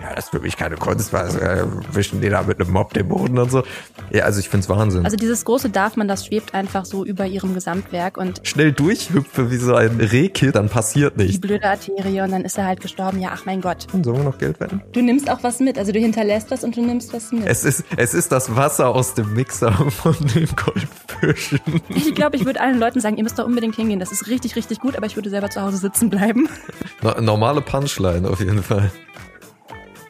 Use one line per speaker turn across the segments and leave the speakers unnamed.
ja, das ist für mich keine Kunst, weil äh, wischen die da mit einem Mob den Boden und so. Ja, also ich find's Wahnsinn.
Also dieses große Darf man, das schwebt einfach so über ihrem Gesamtwerk und
Schnell durchhüpfe wie so ein Rehkit, dann passiert
die
nichts.
blöde Arterie und dann ist er halt gestorben. Ja, ach mein Gott.
Sollen wir noch Geld wetten?
Du nimmst auch was mit, also du hinterlässt was und du nimmst was mit.
Es ist, es ist das Wasser aus dem Mixer von den Goldfischen.
Ich glaube, ich würde allen Leuten sagen, ihr müsst da unbedingt hingehen. Das ist richtig, richtig gut, aber ich würde selber zu Hause sitzen bleiben.
No- Normale Punchline auf jeden Fall.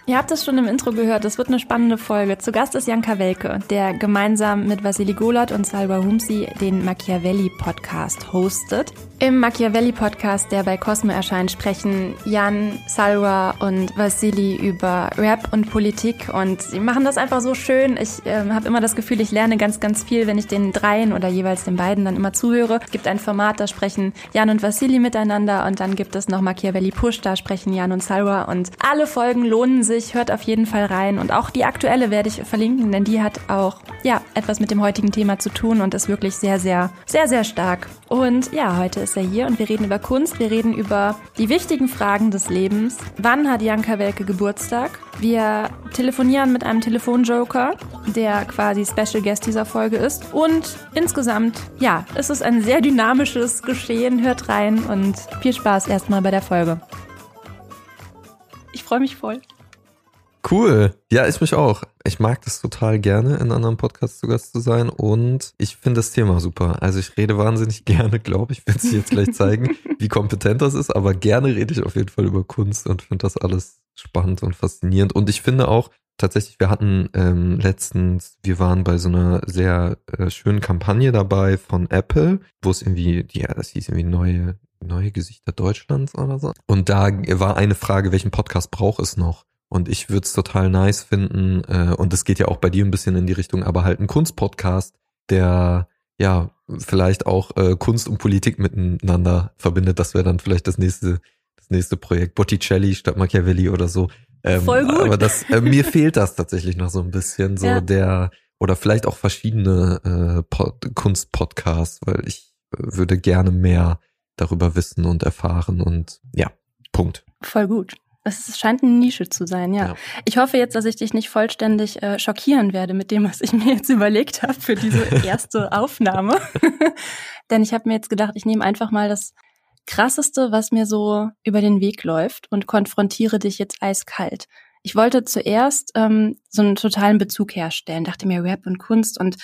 Ihr habt es schon im Intro gehört, es wird eine spannende Folge. Zu Gast ist Jan Kawelke, der gemeinsam mit Vasili Golat und Salwa Humsi den Machiavelli-Podcast hostet. Im Machiavelli-Podcast, der bei Cosmo erscheint, sprechen Jan, Salwa und Vasili über Rap und Politik und sie machen das einfach so schön. Ich ähm, habe immer das Gefühl, ich lerne ganz, ganz viel, wenn ich den dreien oder jeweils den beiden dann immer zuhöre. Es gibt ein Format, da sprechen Jan und Vasili miteinander und dann gibt es noch Machiavelli Push, da sprechen Jan und Salwa und alle Folgen lohnen sich, hört auf jeden Fall rein und auch die aktuelle werde ich verlinken, denn die hat auch ja etwas mit dem heutigen Thema zu tun und ist wirklich sehr, sehr, sehr, sehr stark. Und ja, heute ist er hier und wir reden über Kunst, wir reden über die wichtigen Fragen des Lebens. Wann hat Jan Kawelke Geburtstag? Wir telefonieren mit einem Telefonjoker, der quasi Special Guest dieser Folge ist. Und insgesamt, ja, es ist ein sehr dynamisches Geschehen. Hört rein und viel Spaß erstmal bei der Folge. Ich freue mich voll.
Cool. Ja, ich mich auch. Ich mag das total gerne, in anderen Podcasts zu Gast zu sein und ich finde das Thema super. Also ich rede wahnsinnig gerne, glaube ich, werde es jetzt gleich zeigen, wie kompetent das ist, aber gerne rede ich auf jeden Fall über Kunst und finde das alles spannend und faszinierend. Und ich finde auch, tatsächlich, wir hatten ähm, letztens, wir waren bei so einer sehr äh, schönen Kampagne dabei von Apple, wo es irgendwie, ja, das hieß irgendwie neue, neue Gesichter Deutschlands oder so. Und da war eine Frage, welchen Podcast braucht es noch? Und ich würde es total nice finden, äh, und es geht ja auch bei dir ein bisschen in die Richtung, aber halt ein Kunstpodcast, der ja vielleicht auch äh, Kunst und Politik miteinander verbindet. Das wäre dann vielleicht das nächste, das nächste Projekt. Botticelli statt Machiavelli oder so. Ähm,
Voll gut.
Aber das, äh, mir fehlt das tatsächlich noch so ein bisschen, so
Ja.
der, oder vielleicht auch verschiedene äh, Pod Kunstpodcasts, weil ich äh, würde gerne mehr darüber wissen und erfahren und ja, Punkt.
Voll gut. Es scheint eine Nische zu sein, ja.
Ja.
Ich hoffe jetzt, dass ich dich nicht vollständig äh, schockieren werde mit dem, was ich mir jetzt überlegt habe für diese erste Aufnahme. Denn ich habe mir jetzt gedacht, ich nehme einfach mal das Krasseste, was mir so über den Weg läuft und konfrontiere dich jetzt eiskalt. Ich wollte zuerst ähm, so einen totalen Bezug herstellen, dachte mir Rap und Kunst und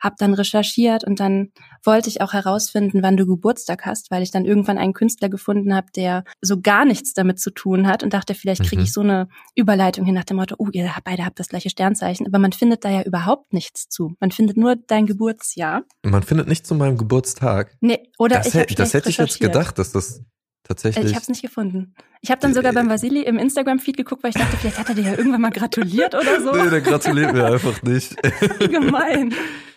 habe dann recherchiert und dann wollte ich auch herausfinden, wann du Geburtstag hast, weil ich dann irgendwann einen Künstler gefunden habe, der so gar nichts damit zu tun hat und dachte, vielleicht kriege
Mhm.
ich so eine Überleitung hin nach dem Motto, oh, ihr beide habt das gleiche Sternzeichen, aber man findet da ja überhaupt nichts zu. Man findet nur dein Geburtsjahr.
Man findet nicht zu meinem Geburtstag.
Nee, oder
das
ich
hätte, das hätte ich jetzt gedacht, dass das tatsächlich.
Äh, Ich habe es nicht gefunden. Ich habe dann sogar beim Vasili im Instagram-Feed geguckt, weil ich dachte, vielleicht hat er dir ja irgendwann mal gratuliert oder so.
Nee, der gratuliert mir einfach nicht.
Wie gemein.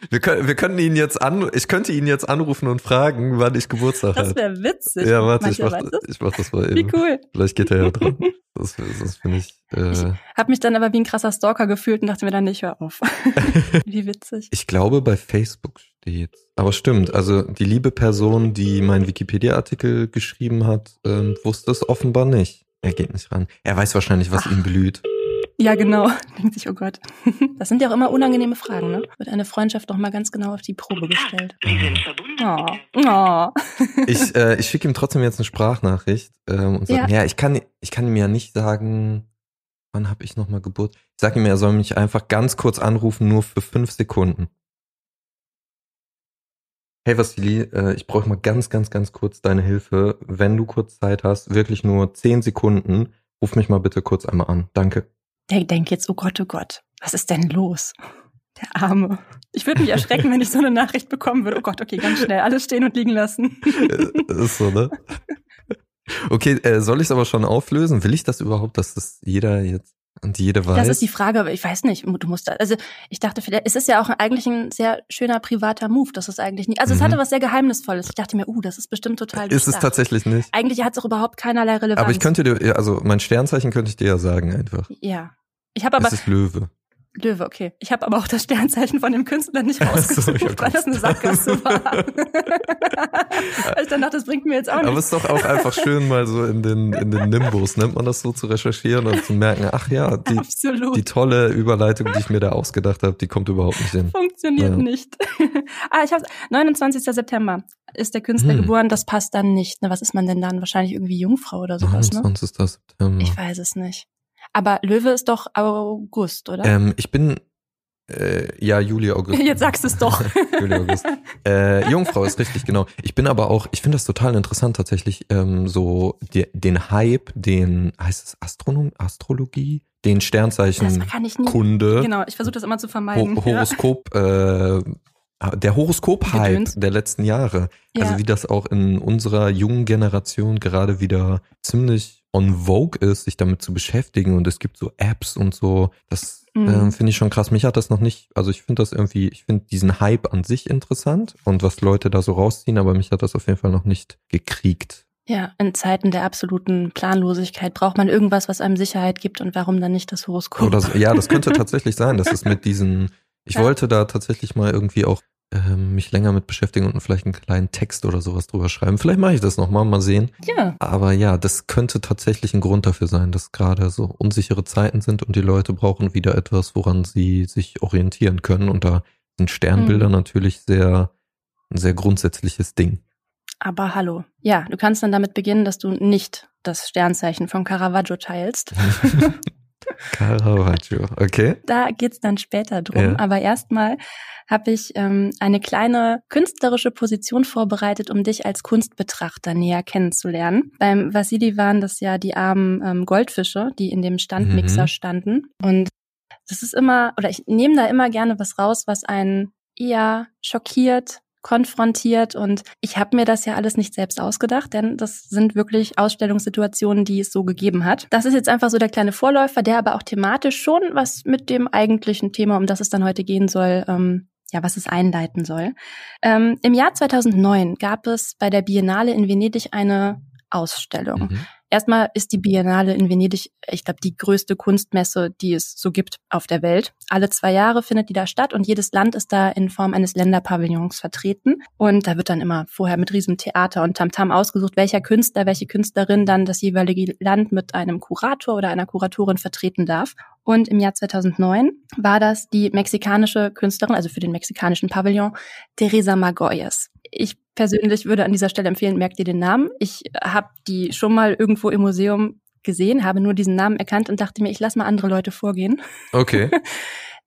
Wir können, wir können ihn jetzt an, ich könnte ihn jetzt anrufen und fragen, wann ich Geburtstag
Das
habe.
wäre witzig.
Ja, warte, ich mach, ich mach das mal
Wie
eben.
cool.
Vielleicht geht er ja dran. Das, das finde ich. Äh,
Hab mich dann aber wie ein krasser Stalker gefühlt und dachte mir dann, ich hör auf. wie witzig.
ich glaube, bei Facebook steht. Aber stimmt, also die liebe Person, die meinen Wikipedia-Artikel geschrieben hat, ähm, wusste es offenbar nicht. Er geht nicht ran. Er weiß wahrscheinlich, was ihn blüht.
Ja, genau. Denkt sich, oh Gott. Das sind ja auch immer unangenehme Fragen, ne? Wird eine Freundschaft doch mal ganz genau auf die Probe gestellt.
Sie sind verbunden.
Oh. Oh.
Ich, äh, ich schicke ihm trotzdem jetzt eine Sprachnachricht ähm, und sage, ja. ja, ich kann, ich kann ihm ja nicht sagen, wann habe ich nochmal Geburt. Ich sage ihm, er soll mich einfach ganz kurz anrufen, nur für fünf Sekunden. Hey Vassili, äh, ich brauche mal ganz, ganz, ganz kurz deine Hilfe. Wenn du kurz Zeit hast, wirklich nur zehn Sekunden, ruf mich mal bitte kurz einmal an. Danke.
Der denkt jetzt, oh Gott, oh Gott, was ist denn los? Der Arme. Ich würde mich erschrecken, wenn ich so eine Nachricht bekommen würde. Oh Gott, okay, ganz schnell alles stehen und liegen lassen.
Äh, ist so, ne? Okay, äh, soll ich es aber schon auflösen? Will ich das überhaupt, dass das jeder jetzt und jede weiß?
Das ist die Frage, aber ich weiß nicht. Du musst da, also ich dachte, vielleicht, es ist ja auch eigentlich ein sehr schöner privater Move. Das ist eigentlich nicht. Also es
Mhm.
hatte was sehr Geheimnisvolles. Ich dachte mir, uh, das ist bestimmt total.
ist es tatsächlich nicht.
Eigentlich hat es auch überhaupt keinerlei Relevanz.
Aber ich könnte dir, also mein Sternzeichen könnte ich dir ja sagen einfach.
Ja. Ich habe aber
es ist Löwe.
Löwe, okay. Ich habe aber auch das Sternzeichen von dem Künstler nicht rausgesucht, so, weil das eine Sackgasse war. weil ich dann dachte, das bringt mir jetzt auch nichts.
Aber es ist doch auch einfach schön, mal so in den, in den Nimbus, nennt man das so, zu recherchieren und zu merken, ach ja, die, die tolle Überleitung, die ich mir da ausgedacht habe, die kommt überhaupt nicht hin.
Funktioniert ja. nicht. ah, ich habe 29. September ist der Künstler hm. geboren, das passt dann nicht. Ne, was ist man denn dann? Wahrscheinlich irgendwie Jungfrau oder sowas,
29. ne? September.
Ich weiß es nicht. Aber Löwe ist doch August, oder?
Ähm, ich bin äh, ja, Juli, August.
Jetzt sagst du es doch. Juli,
August. Äh, Jungfrau ist richtig, genau. Ich bin aber auch, ich finde das total interessant tatsächlich, ähm, so die, den Hype, den, heißt es Astronom, Astrologie? Den Sternzeichen Kunde.
Genau, ich versuche das immer zu vermeiden.
Ho Horoskop, ja. äh, der Horoskop-Hype der letzten Jahre. Ja. Also wie das auch in unserer jungen Generation gerade wieder ziemlich on vogue ist, sich damit zu beschäftigen und es gibt so Apps und so. Das mhm. äh, finde ich schon krass. Mich hat das noch nicht, also ich finde das irgendwie, ich finde diesen Hype an sich interessant und was Leute da so rausziehen, aber mich hat das auf jeden Fall noch nicht gekriegt.
Ja, in Zeiten der absoluten Planlosigkeit braucht man irgendwas, was einem Sicherheit gibt und warum dann nicht das Horoskop?
So, ja, das könnte tatsächlich sein, dass es mit diesen, ich ja. wollte da tatsächlich mal irgendwie auch ähm, mich länger mit beschäftigen und vielleicht einen kleinen Text oder sowas drüber schreiben. Vielleicht mache ich das nochmal, mal sehen.
Ja.
Aber ja, das könnte tatsächlich ein Grund dafür sein, dass gerade so unsichere Zeiten sind und die Leute brauchen wieder etwas, woran sie sich orientieren können. Und da sind Sternbilder mhm. natürlich sehr, ein sehr grundsätzliches Ding.
Aber hallo. Ja, du kannst dann damit beginnen, dass du nicht das Sternzeichen von Caravaggio teilst.
Caravaggio, okay.
Da geht's dann später drum. Ja. Aber erstmal habe ich ähm, eine kleine künstlerische Position vorbereitet, um dich als Kunstbetrachter näher kennenzulernen. Beim Vasili waren das ja die armen ähm, Goldfische, die in dem Standmixer mhm. standen. Und das ist immer, oder ich nehme da immer gerne was raus, was einen eher schockiert, konfrontiert und ich habe mir das ja alles nicht selbst ausgedacht, denn das sind wirklich Ausstellungssituationen, die es so gegeben hat. Das ist jetzt einfach so der kleine Vorläufer, der aber auch thematisch schon was mit dem eigentlichen Thema, um das es dann heute gehen soll, ähm, ja, was es einleiten soll. Ähm, Im Jahr 2009 gab es bei der Biennale in Venedig eine Ausstellung. Mhm. Erstmal ist die Biennale in Venedig, ich glaube, die größte Kunstmesse, die es so gibt auf der Welt. Alle zwei Jahre findet die da statt und jedes Land ist da in Form eines Länderpavillons vertreten. Und da wird dann immer vorher mit riesem Theater und Tamtam ausgesucht, welcher Künstler, welche Künstlerin dann das jeweilige Land mit einem Kurator oder einer Kuratorin vertreten darf. Und im Jahr 2009 war das die mexikanische Künstlerin, also für den mexikanischen Pavillon, Teresa Magoyes. Ich persönlich würde an dieser Stelle empfehlen, merkt ihr den Namen. Ich habe die schon mal irgendwo im Museum gesehen, habe nur diesen Namen erkannt und dachte mir, ich lasse mal andere Leute vorgehen.
Okay.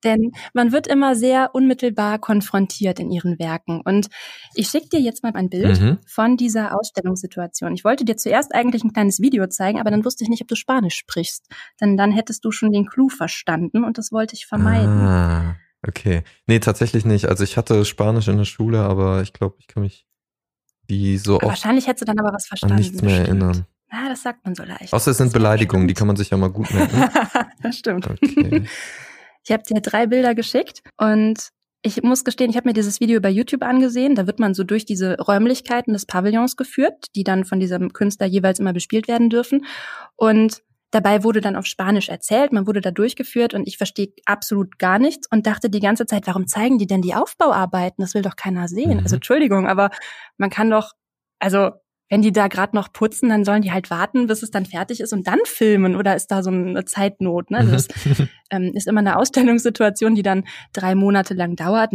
Denn man wird immer sehr unmittelbar konfrontiert in ihren Werken. Und ich schicke dir jetzt mal ein Bild mhm. von dieser Ausstellungssituation. Ich wollte dir zuerst eigentlich ein kleines Video zeigen, aber dann wusste ich nicht, ob du Spanisch sprichst. Denn dann hättest du schon den Clou verstanden und das wollte ich vermeiden.
Ah, okay. Nee, tatsächlich nicht. Also ich hatte Spanisch in der Schule, aber ich glaube, ich kann mich wie so
oft Wahrscheinlich hättest du dann aber was verstanden.
An nichts mehr bestimmt. erinnern.
Na, das sagt man so leicht.
Außer es sind Beleidigungen, die kann man sich ja mal gut merken.
das stimmt. Okay. Ich habe dir drei Bilder geschickt und ich muss gestehen, ich habe mir dieses Video bei YouTube angesehen. Da wird man so durch diese Räumlichkeiten des Pavillons geführt, die dann von diesem Künstler jeweils immer bespielt werden dürfen. Und dabei wurde dann auf Spanisch erzählt, man wurde da durchgeführt und ich verstehe absolut gar nichts und dachte die ganze Zeit, warum zeigen die denn die Aufbauarbeiten? Das will doch keiner sehen. Mhm. Also Entschuldigung, aber man kann doch, also wenn die da gerade noch putzen, dann sollen die halt warten, bis es dann fertig ist und dann filmen oder ist da so eine Zeitnot? Ne? Das ähm, ist immer eine Ausstellungssituation, die dann drei Monate lang dauert.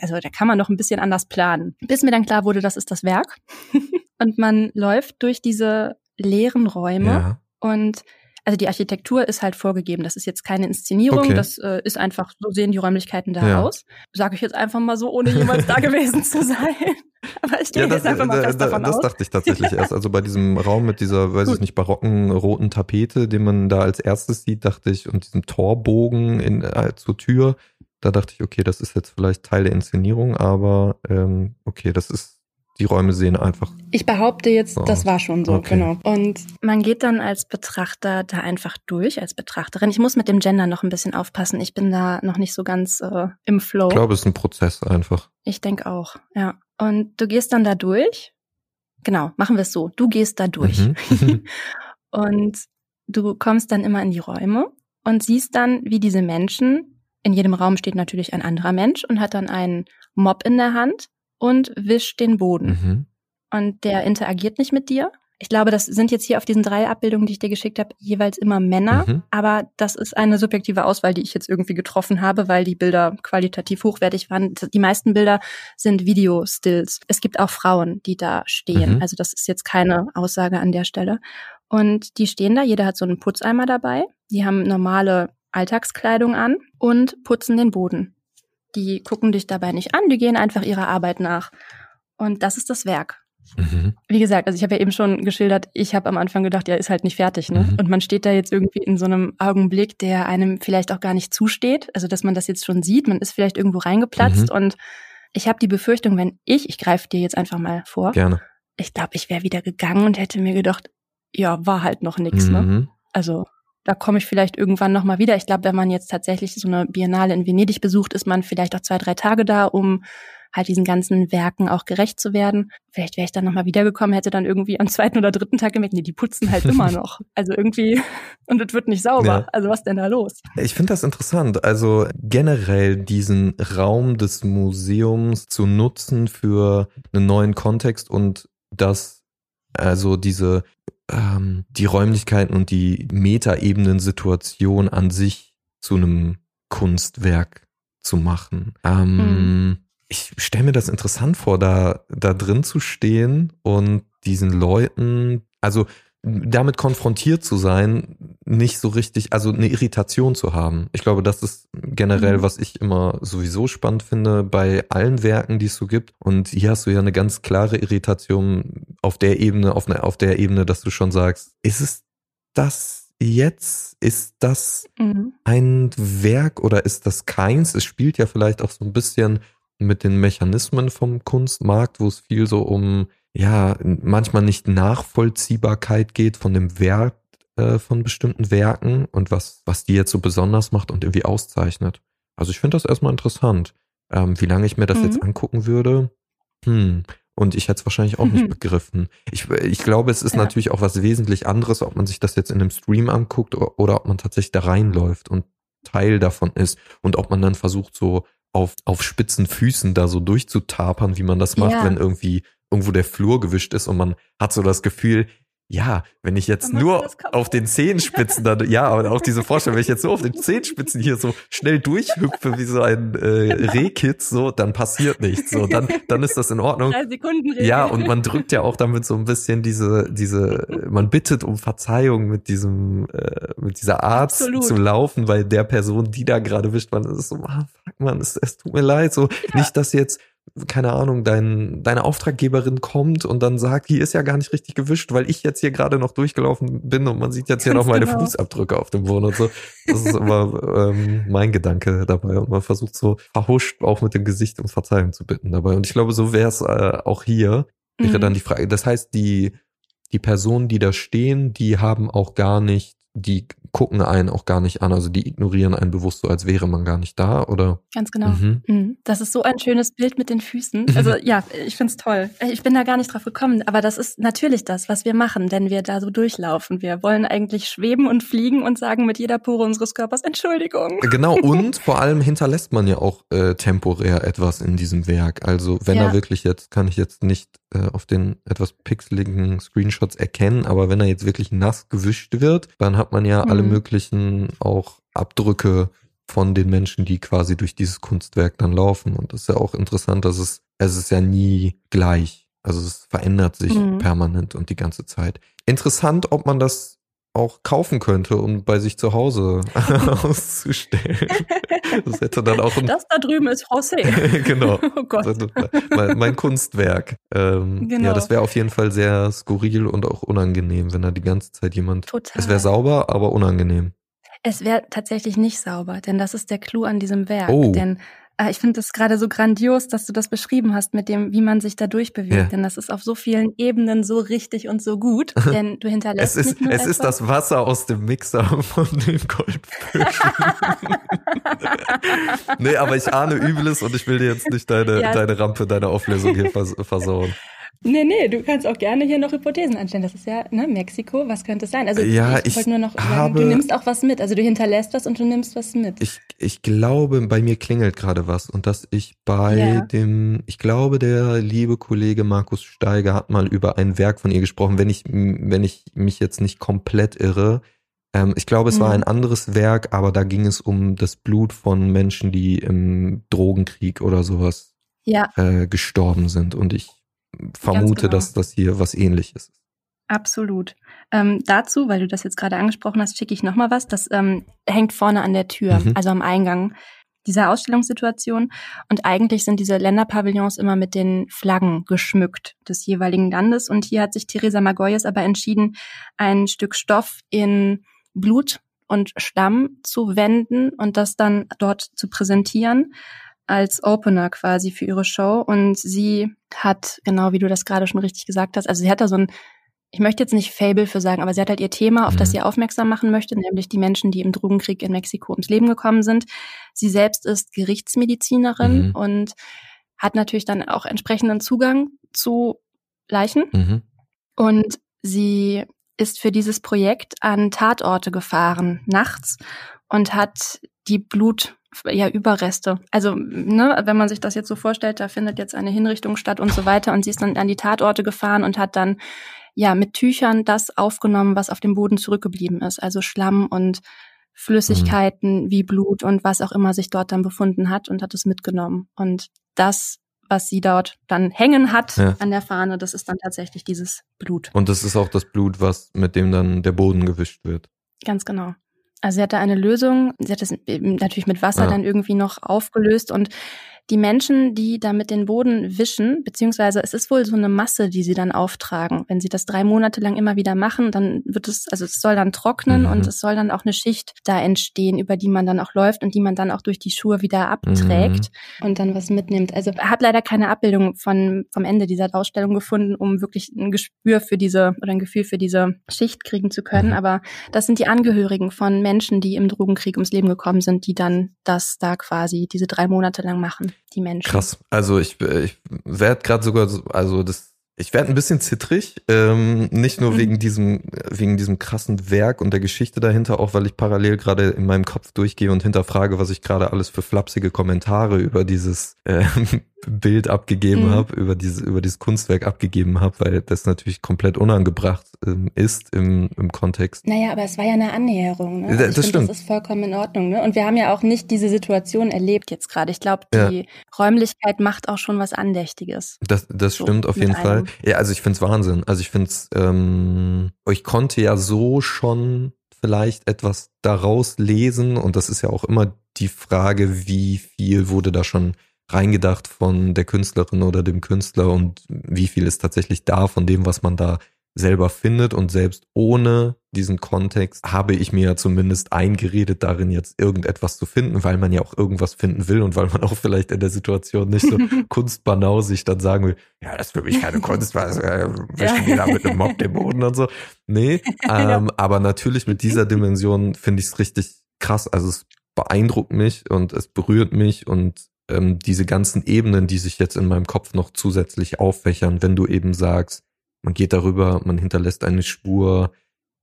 Also da kann man noch ein bisschen anders planen. Bis mir dann klar wurde, das ist das Werk. und man läuft durch diese leeren Räume ja. und also die Architektur ist halt vorgegeben. Das ist jetzt keine Inszenierung. Okay. Das äh, ist einfach, so sehen die Räumlichkeiten da ja. aus. Sage ich jetzt einfach mal so, ohne jemals da gewesen zu sein. Aber ich gehe ja, jetzt einfach mal fest davon
das
aus.
Das dachte ich tatsächlich erst. Also bei diesem Raum mit dieser, weiß Gut. ich nicht, barocken roten Tapete, den man da als erstes sieht, dachte ich, und diesem Torbogen in, äh, zur Tür, da dachte ich, okay, das ist jetzt vielleicht Teil der Inszenierung, aber ähm, okay, das ist die Räume sehen einfach.
Ich behaupte jetzt, so das war schon so, okay. genau. Und man geht dann als Betrachter da einfach durch, als Betrachterin. Ich muss mit dem Gender noch ein bisschen aufpassen. Ich bin da noch nicht so ganz äh, im Flow.
Ich glaube, es ist ein Prozess einfach.
Ich denke auch, ja. Und du gehst dann da durch. Genau, machen wir es so. Du gehst da durch. Mhm. und du kommst dann immer in die Räume und siehst dann, wie diese Menschen In jedem Raum steht natürlich ein anderer Mensch und hat dann einen Mob in der Hand und wischt den Boden.
Mhm.
Und der interagiert nicht mit dir. Ich glaube, das sind jetzt hier auf diesen drei Abbildungen, die ich dir geschickt habe, jeweils immer Männer.
Mhm.
Aber das ist eine subjektive Auswahl, die ich jetzt irgendwie getroffen habe, weil die Bilder qualitativ hochwertig waren. Die meisten Bilder sind Video-Stills. Es gibt auch Frauen, die da stehen.
Mhm.
Also das ist jetzt keine Aussage an der Stelle. Und die stehen da, jeder hat so einen Putzeimer dabei. Die haben normale Alltagskleidung an und putzen den Boden. Die gucken dich dabei nicht an, die gehen einfach ihrer Arbeit nach. Und das ist das Werk.
Mhm.
Wie gesagt, also ich habe ja eben schon geschildert, ich habe am Anfang gedacht, ja, ist halt nicht fertig, ne?
Mhm.
Und man steht da jetzt irgendwie in so einem Augenblick, der einem vielleicht auch gar nicht zusteht. Also dass man das jetzt schon sieht, man ist vielleicht irgendwo reingeplatzt
Mhm.
und ich habe die Befürchtung, wenn ich, ich greife dir jetzt einfach mal vor,
Gerne.
ich glaube, ich wäre wieder gegangen und hätte mir gedacht, ja, war halt noch nix, ne?
Mhm.
Also da komme ich vielleicht irgendwann nochmal wieder. Ich glaube, wenn man jetzt tatsächlich so eine Biennale in Venedig besucht, ist man vielleicht auch zwei, drei Tage da, um halt diesen ganzen Werken auch gerecht zu werden. Vielleicht wäre ich dann nochmal wiedergekommen, hätte dann irgendwie am zweiten oder dritten Tag gemerkt, nee, die putzen halt immer noch. Also irgendwie, und es wird nicht sauber.
Ja.
Also was denn da los?
Ich finde das interessant. Also generell diesen Raum des Museums zu nutzen für einen neuen Kontext und das, also diese, ähm, die Räumlichkeiten und die Metaebenen-Situation an sich zu einem Kunstwerk zu machen. Ähm, Ich stelle mir das interessant vor, da, da drin zu stehen und diesen Leuten, also damit konfrontiert zu sein, nicht so richtig, also eine Irritation zu haben. Ich glaube, das ist generell,
Mhm.
was ich immer sowieso spannend finde bei allen Werken, die es so gibt. Und hier hast du ja eine ganz klare Irritation auf der Ebene, auf, ne, auf der Ebene, dass du schon sagst, ist es das jetzt? Ist das
Mhm.
ein Werk oder ist das keins? Es spielt ja vielleicht auch so ein bisschen mit den Mechanismen vom Kunstmarkt, wo es viel so um, ja, manchmal nicht Nachvollziehbarkeit geht von dem Wert äh, von bestimmten Werken und was, was die jetzt so besonders macht und irgendwie auszeichnet. Also ich finde das erstmal interessant. Ähm, wie lange ich mir das
Mhm.
jetzt angucken würde, hm. Und ich hätte es wahrscheinlich auch nicht begriffen. Ich, ich glaube, es ist
Ja.
natürlich auch was wesentlich anderes, ob man sich das jetzt in einem Stream anguckt oder, oder ob man tatsächlich da reinläuft und Teil davon ist und ob man dann versucht, so auf, auf spitzen Füßen da so durchzutapern, wie man das macht,
Ja.
wenn irgendwie irgendwo der Flur gewischt ist und man hat so das Gefühl, ja, wenn ich jetzt nur auf den Zehenspitzen dann, ja, aber auch diese Vorstellung, wenn ich jetzt so auf den Zehenspitzen hier so schnell durchhüpfe wie so ein äh,
Genau.
Rehkitz, so, dann passiert nichts. So, dann, dann ist das in Ordnung. Ja, und man drückt ja auch damit so ein bisschen diese, diese, man bittet um Verzeihung mit diesem, äh, mit dieser Art
Absolut.
zu laufen, weil der Person, die da gerade wischt, man ist so, ah, fuck man, es, es tut mir leid, so, nicht, dass jetzt, keine Ahnung, dein, deine Auftraggeberin kommt und dann sagt, hier ist ja gar nicht richtig gewischt, weil ich jetzt hier gerade noch durchgelaufen bin und man sieht jetzt hier noch meine
genau.
Fußabdrücke auf dem Boden und so. Das ist immer ähm, mein Gedanke dabei und man versucht so verhuscht auch mit dem Gesicht um Verzeihung zu bitten dabei. Und ich glaube, so wäre es äh, auch hier wäre
Mhm.
dann die Frage. Das heißt, die, die Personen, die da stehen, die haben auch gar nicht, die gucken einen auch gar nicht an, also die ignorieren einen bewusst so, als wäre man gar nicht da, oder?
Ganz genau.
Mhm.
Mhm. Das ist so ein schönes Bild mit den Füßen. Also ja, ich find's toll. Ich bin da gar nicht drauf gekommen, aber das ist natürlich das, was wir machen, wenn wir da so durchlaufen. Wir wollen eigentlich schweben und fliegen und sagen mit jeder Pore unseres Körpers Entschuldigung.
Genau, und vor allem hinterlässt man ja auch äh, temporär etwas in diesem Werk. Also wenn
Ja.
er wirklich jetzt, kann ich jetzt nicht äh, auf den etwas pixeligen Screenshots erkennen, aber wenn er jetzt wirklich nass gewischt wird, dann hat man ja alle
Mhm.
möglichen auch Abdrücke von den Menschen, die quasi durch dieses Kunstwerk dann laufen. Und das ist ja auch interessant, dass es, es ist ja nie gleich. Also es verändert sich
Mhm.
permanent und die ganze Zeit. Interessant, ob man das auch kaufen könnte und bei sich zu Hause auszustellen. Das hätte dann auch
Das da drüben ist José.
genau.
Oh Gott.
mein, mein Kunstwerk. Ähm,
Genau.
Ja, das wäre auf jeden Fall sehr skurril und auch unangenehm, wenn da die ganze Zeit jemand.
Total.
Es wäre sauber, aber unangenehm.
Es wäre tatsächlich nicht sauber, denn das ist der Clou an diesem Werk.
Oh.
Denn ich finde es gerade so grandios, dass du das beschrieben hast mit dem, wie man sich da durchbewegt.
Ja.
Denn das ist auf so vielen Ebenen so richtig und so gut. Denn du hinterlässt
Es ist,
nicht nur
es ist das Wasser aus dem Mixer von den Goldfischen. nee, aber ich ahne Übles und ich will dir jetzt nicht deine,
Ja.
deine Rampe, deine Auflösung hier vers versauen.
Nee, nee, du kannst auch gerne hier noch Hypothesen anstellen. Das ist ja, ne, Mexiko, was könnte es sein? Also
ja,
ich,
ich
wollte nur noch
habe,
sagen, du nimmst auch was mit. Also du hinterlässt was und du nimmst was mit.
Ich, ich glaube, bei mir klingelt gerade was und dass ich bei
Ja.
dem, ich glaube, der liebe Kollege Markus Steiger hat mal über ein Werk von ihr gesprochen, wenn ich, wenn ich mich jetzt nicht komplett irre. Ähm, ich glaube, es war
Mhm.
ein anderes Werk, aber da ging es um das Blut von Menschen, die im Drogenkrieg oder sowas
Ja,
äh, gestorben sind und ich vermute,
genau.
dass das hier was ähnliches ist.
absolut. Ähm, dazu, weil du das jetzt gerade angesprochen hast, schicke ich noch mal was. Das ähm, hängt vorne an der Tür,
Mhm.
also am Eingang dieser Ausstellungssituation. Und eigentlich sind diese Länderpavillons immer mit den Flaggen geschmückt des jeweiligen Landes. Und hier hat sich Theresa Magoyes aber entschieden, ein Stück Stoff in Blut und Stamm zu wenden und das dann dort zu präsentieren als Opener quasi für ihre Show. Und sie hat, genau wie du das gerade schon richtig gesagt hast, also sie hat da so ein, ich möchte jetzt nicht Fable für sagen, aber sie hat halt ihr Thema, auf das
Mhm.
sie aufmerksam machen möchte, nämlich die Menschen, die im Drogenkrieg in Mexiko ums Leben gekommen sind. Sie selbst ist Gerichtsmedizinerin
Mhm.
und hat natürlich dann auch entsprechenden Zugang zu Leichen.
Mhm.
Und sie ist für dieses Projekt an Tatorte gefahren, nachts, und hat die Blut, ja, Überreste. Also, ne, wenn man sich das jetzt so vorstellt, da findet jetzt eine Hinrichtung statt und so weiter. Und sie ist dann an die Tatorte gefahren und hat dann, ja, mit Tüchern das aufgenommen, was auf dem Boden zurückgeblieben ist. Also Schlamm und Flüssigkeiten wie Blut und was auch immer sich dort dann befunden hat und hat es mitgenommen. Und das, was sie dort dann hängen hat
Ja.
an der Fahne, das ist dann tatsächlich dieses Blut.
Und das ist auch das Blut, was mit dem dann der Boden gewischt wird.
Ganz genau. Also sie hatte eine Lösung, sie hat es natürlich mit Wasser
Ja.
dann irgendwie noch aufgelöst und die Menschen, die damit den Boden wischen, beziehungsweise es ist wohl so eine Masse, die sie dann auftragen. Wenn sie das drei Monate lang immer wieder machen, dann wird es, also es soll dann trocknen
Mhm.
und es soll dann auch eine Schicht da entstehen, über die man dann auch läuft und die man dann auch durch die Schuhe wieder abträgt und dann was mitnimmt. Also hat leider keine Abbildung von, vom Ende dieser Ausstellung gefunden, um wirklich ein Gespür für diese oder ein Gefühl für diese Schicht kriegen zu können.
Mhm.
Aber das sind die Angehörigen von Menschen, die im Drogenkrieg ums Leben gekommen sind, die dann das da quasi diese drei Monate lang machen, die Menschen.
Krass. Also ich, ich werde gerade sogar, so- also das, ich werde ein bisschen zittrig, ähm, nicht nur
Mhm.
wegen diesem, wegen diesem krassen Werk und der Geschichte dahinter, auch weil ich parallel gerade in meinem Kopf durchgehe und hinterfrage, was ich gerade alles für flapsige Kommentare über dieses äh, Bild abgegeben
Mhm.
habe, über dieses, über dieses Kunstwerk abgegeben habe, weil das natürlich komplett unangebracht ähm, ist im, im Kontext.
Naja, aber es war ja eine Annäherung. Ne?
Ja,
Also
das
ich find,
stimmt.
Das ist vollkommen in Ordnung. Ne? Und wir haben ja auch nicht diese Situation erlebt jetzt gerade. Ich glaube,
Ja.
die Räumlichkeit macht auch schon was Andächtiges.
Das, das
So,
stimmt auf jeden Fall. Ja, also ich find's Wahnsinn. Also ich find's, ähm, ich konnte ja so schon vielleicht etwas daraus lesen und das ist ja auch immer die Frage, wie viel wurde da schon reingedacht von der Künstlerin oder dem Künstler und wie viel ist tatsächlich da von dem, was man da selber findet und selbst ohne diesen Kontext habe ich mir ja zumindest eingeredet, darin jetzt irgendetwas zu finden, weil man ja auch irgendwas finden will und weil man auch vielleicht in der Situation nicht so kunstbanau sich dann sagen will, ja, das ist für mich keine Kunst, was äh, wischen die da mit einem Mob den Boden und so. Nee, ähm, aber natürlich mit dieser Dimension finde ich es richtig krass. Also es beeindruckt mich und es berührt mich und ähm, diese ganzen Ebenen, die sich jetzt in meinem Kopf noch zusätzlich auffächern, wenn du eben sagst, man geht darüber, man hinterlässt eine Spur.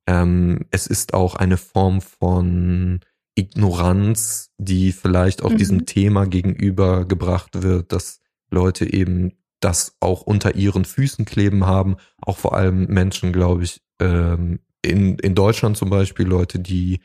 Ähm, es ist auch eine Form von Ignoranz, die vielleicht auch
Mhm.
diesem Thema gegenüber gebracht wird, dass Leute eben das auch unter ihren Füßen kleben haben. Auch vor allem Menschen, glaube ich, ähm, in, in Deutschland zum Beispiel, Leute, die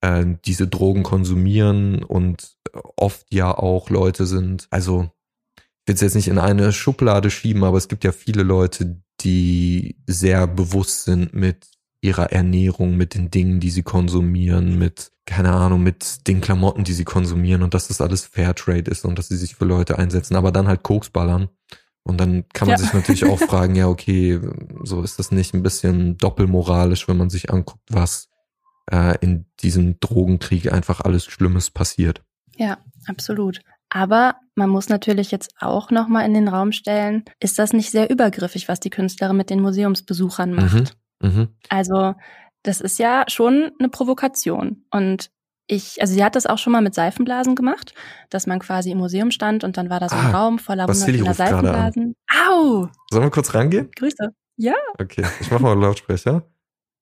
äh, diese Drogen konsumieren und oft ja auch Leute sind, also ich will es jetzt nicht in eine Schublade schieben, aber es gibt ja viele Leute, die sehr bewusst sind mit ihrer Ernährung, mit den Dingen, die sie konsumieren, mit, keine Ahnung, mit den Klamotten, die sie konsumieren und dass das alles Fairtrade ist und dass sie sich für Leute einsetzen, aber dann halt Koks ballern. Und dann kann man
Ja.
sich natürlich auch fragen, ja, okay, so ist das nicht ein bisschen doppelmoralisch, wenn man sich anguckt, was äh, in diesem Drogenkrieg einfach alles Schlimmes passiert.
Ja, absolut. Aber man muss natürlich jetzt auch noch mal in den Raum stellen, ist das nicht sehr übergriffig, was die Künstlerin mit den Museumsbesuchern macht?
Mhm. Mhm.
Also, das ist ja schon eine Provokation und ich, also sie hat das auch schon mal mit Seifenblasen gemacht, dass man quasi im Museum stand und dann war da so ein
Ah,
Raum voller wunderschöner. Seifenblasen. Au!
Sollen wir kurz rangehen?
Grüße. Ja,
Okay, ich mache mal Lautsprecher.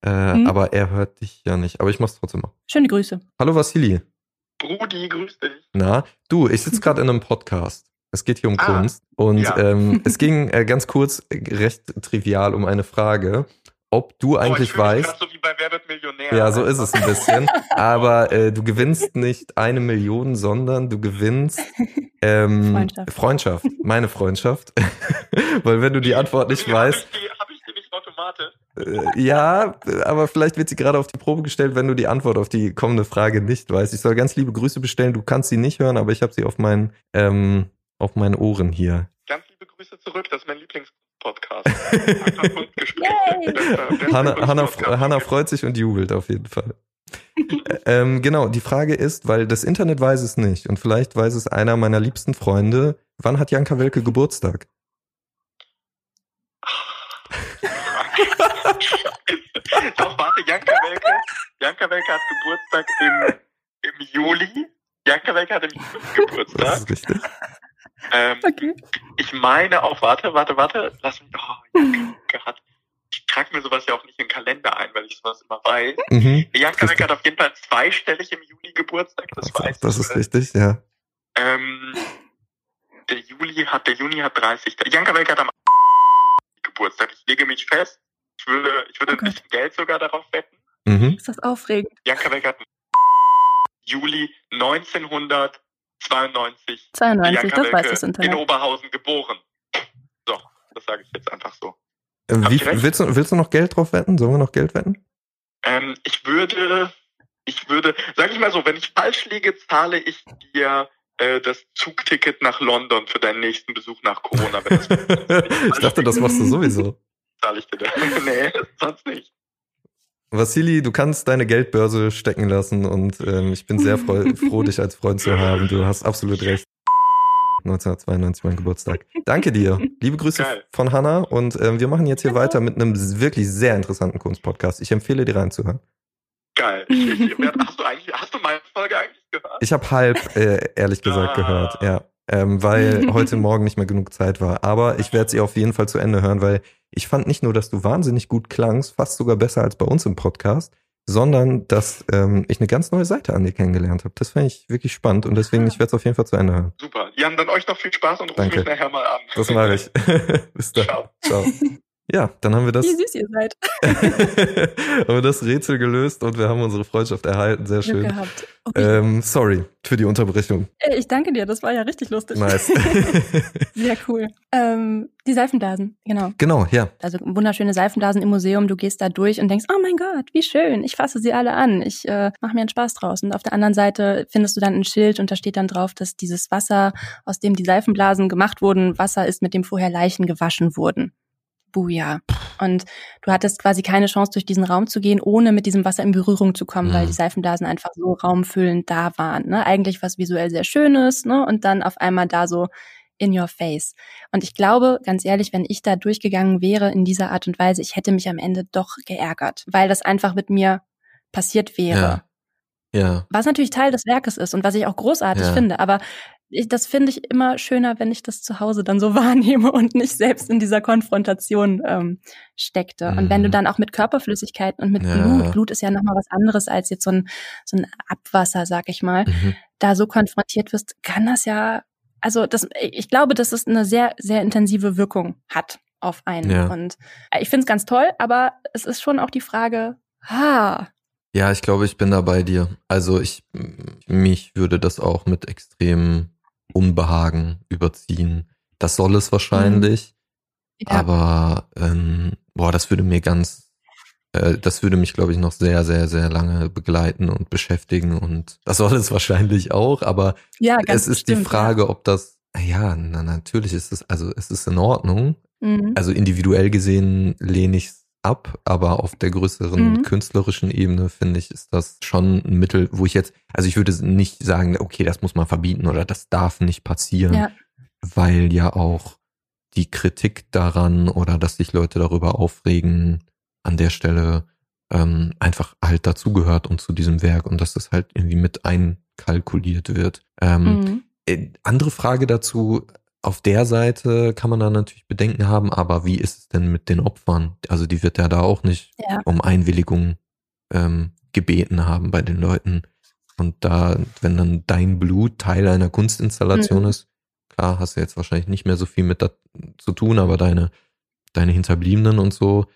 Äh,
Mhm.
Aber er hört dich ja nicht. Aber ich mach's trotzdem mal.
schöne Grüße.
Hallo Vassili.
Brudi, grüß dich.
Na, du, ich sitze gerade in einem Podcast. Es geht hier um
Ah,
Kunst. Und
ja.
ähm, es ging äh, ganz kurz, äh, recht trivial um eine Frage, ob du eigentlich
oh, ich fühl mich
weißt.
so wie bei Wer wird Millionär.
Ja, so ist es ein bisschen. Aber äh, du gewinnst nicht eine Million, sondern du gewinnst ähm,
Freundschaft.
Freundschaft. Meine Freundschaft. Weil wenn du die Antwort nicht weißt,
die, automatisch?
äh, ja, aber vielleicht wird sie gerade auf die Probe gestellt, wenn du die Antwort auf die kommende Frage nicht weißt. Ich soll ganz liebe Grüße bestellen. Du kannst sie nicht hören, aber ich habe sie auf meinen ähm, auf meinen Ohren hier.
Ganz liebe Grüße zurück, das ist mein Lieblingspodcast.
Hanna, Hanna. Hanna freut sich und jubelt auf jeden Fall. Ä- ähm, genau, die Frage ist, weil das Internet weiß es nicht und vielleicht weiß es einer meiner liebsten Freunde, wann hat Janka Welke Geburtstag?
Doch, warte, Janka Welke. Janka Welke hat Geburtstag im, im Juli. Janka Welke hat im Juli
Das
Geburtstag.
ist richtig.
Ähm,
Okay.
ich meine auch, warte, warte, warte, lass mich, oh, Janka Welke hat, ich trage mir sowas ja auch nicht in den Kalender ein, weil ich sowas immer weiß.
Mhm.
Janka
Das-
Welke hat auf jeden Fall zweistellig im Juli Geburtstag, das weiß
Das ist richtig, ja.
Ähm, der Juli hat, der Juni hat 30. Janka Welke hat am Geburtstag. Ich lege mich fest. Ich würde, ich würde
Oh
bisschen Geld sogar darauf wetten.
Mhm.
Ist das aufregend?
Janka Welke hat Juli 1992
92,
Janka
das weiß das
in
Internet.
Oberhausen geboren. So, das sage ich jetzt einfach so.
Äh, Wie, willst, du, willst du noch Geld drauf wetten? Sollen wir noch Geld wetten?
Ähm, ich würde, ich würde, sag ich mal so, wenn ich falsch liege, zahle ich dir äh, das Zugticket nach London für deinen nächsten Besuch nach Corona. Wenn das
ich dachte, das machst du sowieso.
Zahle ich dir das. nee, sonst nicht.
Vassili, du kannst deine Geldbörse stecken lassen und ähm, ich bin sehr freu froh, dich als Freund zu haben. Du hast absolut recht. 1992 mein Geburtstag. Danke dir. Liebe Grüße
Geil.
von Hanna und ähm, wir machen jetzt hier
Ja.
weiter mit einem wirklich sehr interessanten Kunstpodcast. Ich empfehle dir reinzuhören.
Geil. Ich, hast du eigentlich, hast du meine Folge eigentlich gehört?
Ich habe halb, äh, ehrlich gesagt,
Ah.
gehört, ja. Ähm, weil heute Morgen nicht mehr genug Zeit war. Aber ich werde sie auf jeden Fall zu Ende hören, weil ich fand nicht nur, dass du wahnsinnig gut klangst, fast sogar besser als bei uns im Podcast, sondern dass ähm, ich eine ganz neue Seite an dir kennengelernt habe. Das fand ich wirklich spannend und deswegen, ich werde es auf jeden Fall zu Ende hören.
Super. Jan, dann euch noch viel Spaß und ruf
Danke.
mich nachher mal an.
Das mache ich. Bis dann.
Ciao.
Ciao. Ja, dann haben wir das,
Wie süß ihr seid.
haben wir das Rätsel gelöst und wir haben unsere Freundschaft erhalten. Sehr
Glück
schön.
gehabt. Okay.
Ähm, sorry für die Unterbrechung.
Ich danke dir, das war ja richtig lustig.
Nice.
Sehr cool. Ähm, die Seifenblasen, genau.
genau, ja.
Also wunderschöne Seifenblasen im Museum. Du gehst da durch und denkst, oh mein Gott, wie schön. Ich fasse sie alle an. Ich äh, mache mir einen Spaß draus. Und auf der anderen Seite findest du dann ein Schild und da steht dann drauf, dass dieses Wasser, aus dem die Seifenblasen gemacht wurden, Wasser ist, mit dem vorher Leichen gewaschen wurden. Buja. Und du hattest quasi keine Chance, durch diesen Raum zu gehen, ohne mit diesem Wasser in Berührung zu kommen,
Mhm.
weil die Seifenblasen einfach so raumfüllend da waren. Ne? Eigentlich was visuell sehr Schönes, ne? Und dann auf einmal da so in your face. Und ich glaube, ganz ehrlich, wenn ich da durchgegangen wäre in dieser Art und Weise, ich hätte mich am Ende doch geärgert, weil das einfach mit mir passiert wäre.
Ja. Ja.
Was natürlich Teil des Werkes ist und was ich auch großartig
Ja.
finde, aber ich, das finde ich immer schöner, wenn ich das zu Hause dann so wahrnehme und nicht selbst in dieser Konfrontation ähm, steckte. Und wenn du
Mhm.
dann auch mit Körperflüssigkeiten und mit
Ja.
Blut, Blut ist ja nochmal was anderes als jetzt so ein, so ein Abwasser, sag ich mal,
Mhm.
da so konfrontiert wirst, kann das ja, also das, ich glaube, dass es eine sehr, sehr intensive Wirkung hat auf einen.
Ja.
Und äh, ich finde es ganz toll, aber es ist schon auch die Frage, ha,
Ja, ich glaube, ich bin da bei dir. Also ich, mich würde das auch mit extremem Unbehagen überziehen. Das soll es wahrscheinlich,
ja,
aber ähm, boah, das würde mir ganz, äh, das würde mich, glaube ich, noch sehr, sehr, sehr lange begleiten und beschäftigen und das soll es wahrscheinlich auch, aber
ja
es ist die
bestimmt,
Frage, ob das, ja, na, natürlich ist es, also es ist in Ordnung,
Ja. Mhm.
also individuell gesehen lehne ich es ab, aber auf der größeren
Mhm.
künstlerischen Ebene finde ich, ist das schon ein Mittel, wo ich jetzt, also ich würde nicht sagen, okay, das muss man verbieten oder das darf nicht passieren,
Ja.
weil ja auch die Kritik daran oder dass sich Leute darüber aufregen, an der Stelle ähm, einfach halt dazugehört und zu diesem Werk und dass das halt irgendwie mit einkalkuliert wird. Ähm,
Mhm.
äh, andere Frage dazu, auf der Seite kann man da natürlich Bedenken haben, aber wie ist es denn mit den Opfern? Also die wird ja da auch nicht
Ja.
um Einwilligung ähm, gebeten haben bei den Leuten. Und da, wenn dann dein Blut Teil einer Kunstinstallation
Mhm.
ist, klar, hast du jetzt wahrscheinlich nicht mehr so viel mit da zu tun, aber deine, deine Hinterbliebenen und so,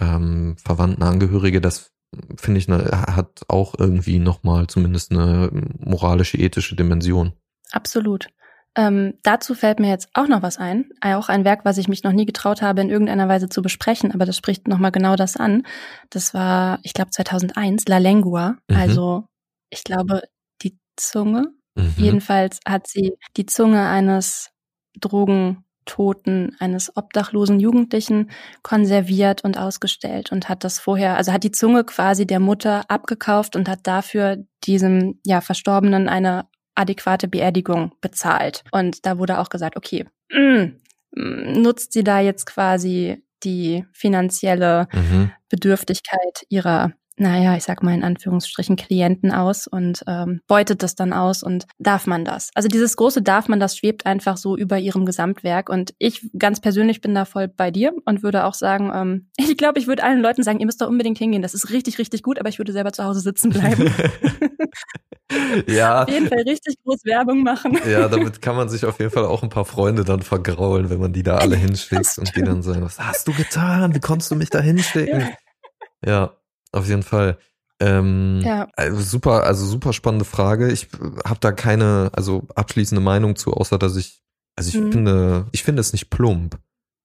ähm, Verwandten, Angehörige, das finde ich, ne, hat auch irgendwie nochmal zumindest eine moralische, ethische Dimension.
Absolut. Ähm, dazu fällt mir jetzt auch noch was ein. Auch ein Werk, was ich mich noch nie getraut habe, in irgendeiner Weise zu besprechen, aber das spricht nochmal genau das an. Das war, ich glaube, 2001, La Lengua.
Mhm.
Also, ich glaube, die Zunge.
Mhm.
Jedenfalls hat sie die Zunge eines Drogentoten, eines obdachlosen Jugendlichen konserviert und ausgestellt und hat das vorher, also hat die Zunge quasi der Mutter abgekauft und hat dafür diesem, ja, Verstorbenen eine adäquate Beerdigung bezahlt. Und da wurde auch gesagt, okay, mm, mm, nutzt sie da jetzt quasi die finanzielle
Mhm.
Bedürftigkeit ihrer, naja, ich sag mal in Anführungsstrichen Klienten aus und ähm, beutet das dann aus und darf man das? Also dieses große darf man das schwebt einfach so über ihrem Gesamtwerk und ich ganz persönlich bin da voll bei dir und würde auch sagen, ähm, ich glaube, ich würde allen Leuten sagen, ihr müsst da unbedingt hingehen. Das ist richtig, richtig gut, aber ich würde selber zu Hause sitzen bleiben.
ja,
Auf jeden Fall richtig groß Werbung machen.
ja, damit kann man sich auf jeden Fall auch ein paar Freunde dann vergraulen, wenn man die da alle hinschickt und die dann sagen, was hast du getan? Wie konntest du mich da hinschicken? Ja, auf jeden Fall. Ähm,
Ja.
also super, also super spannende Frage. Ich habe da keine, also abschließende Meinung zu, außer dass ich, also ich
Mhm.
finde, ich finde es nicht plump.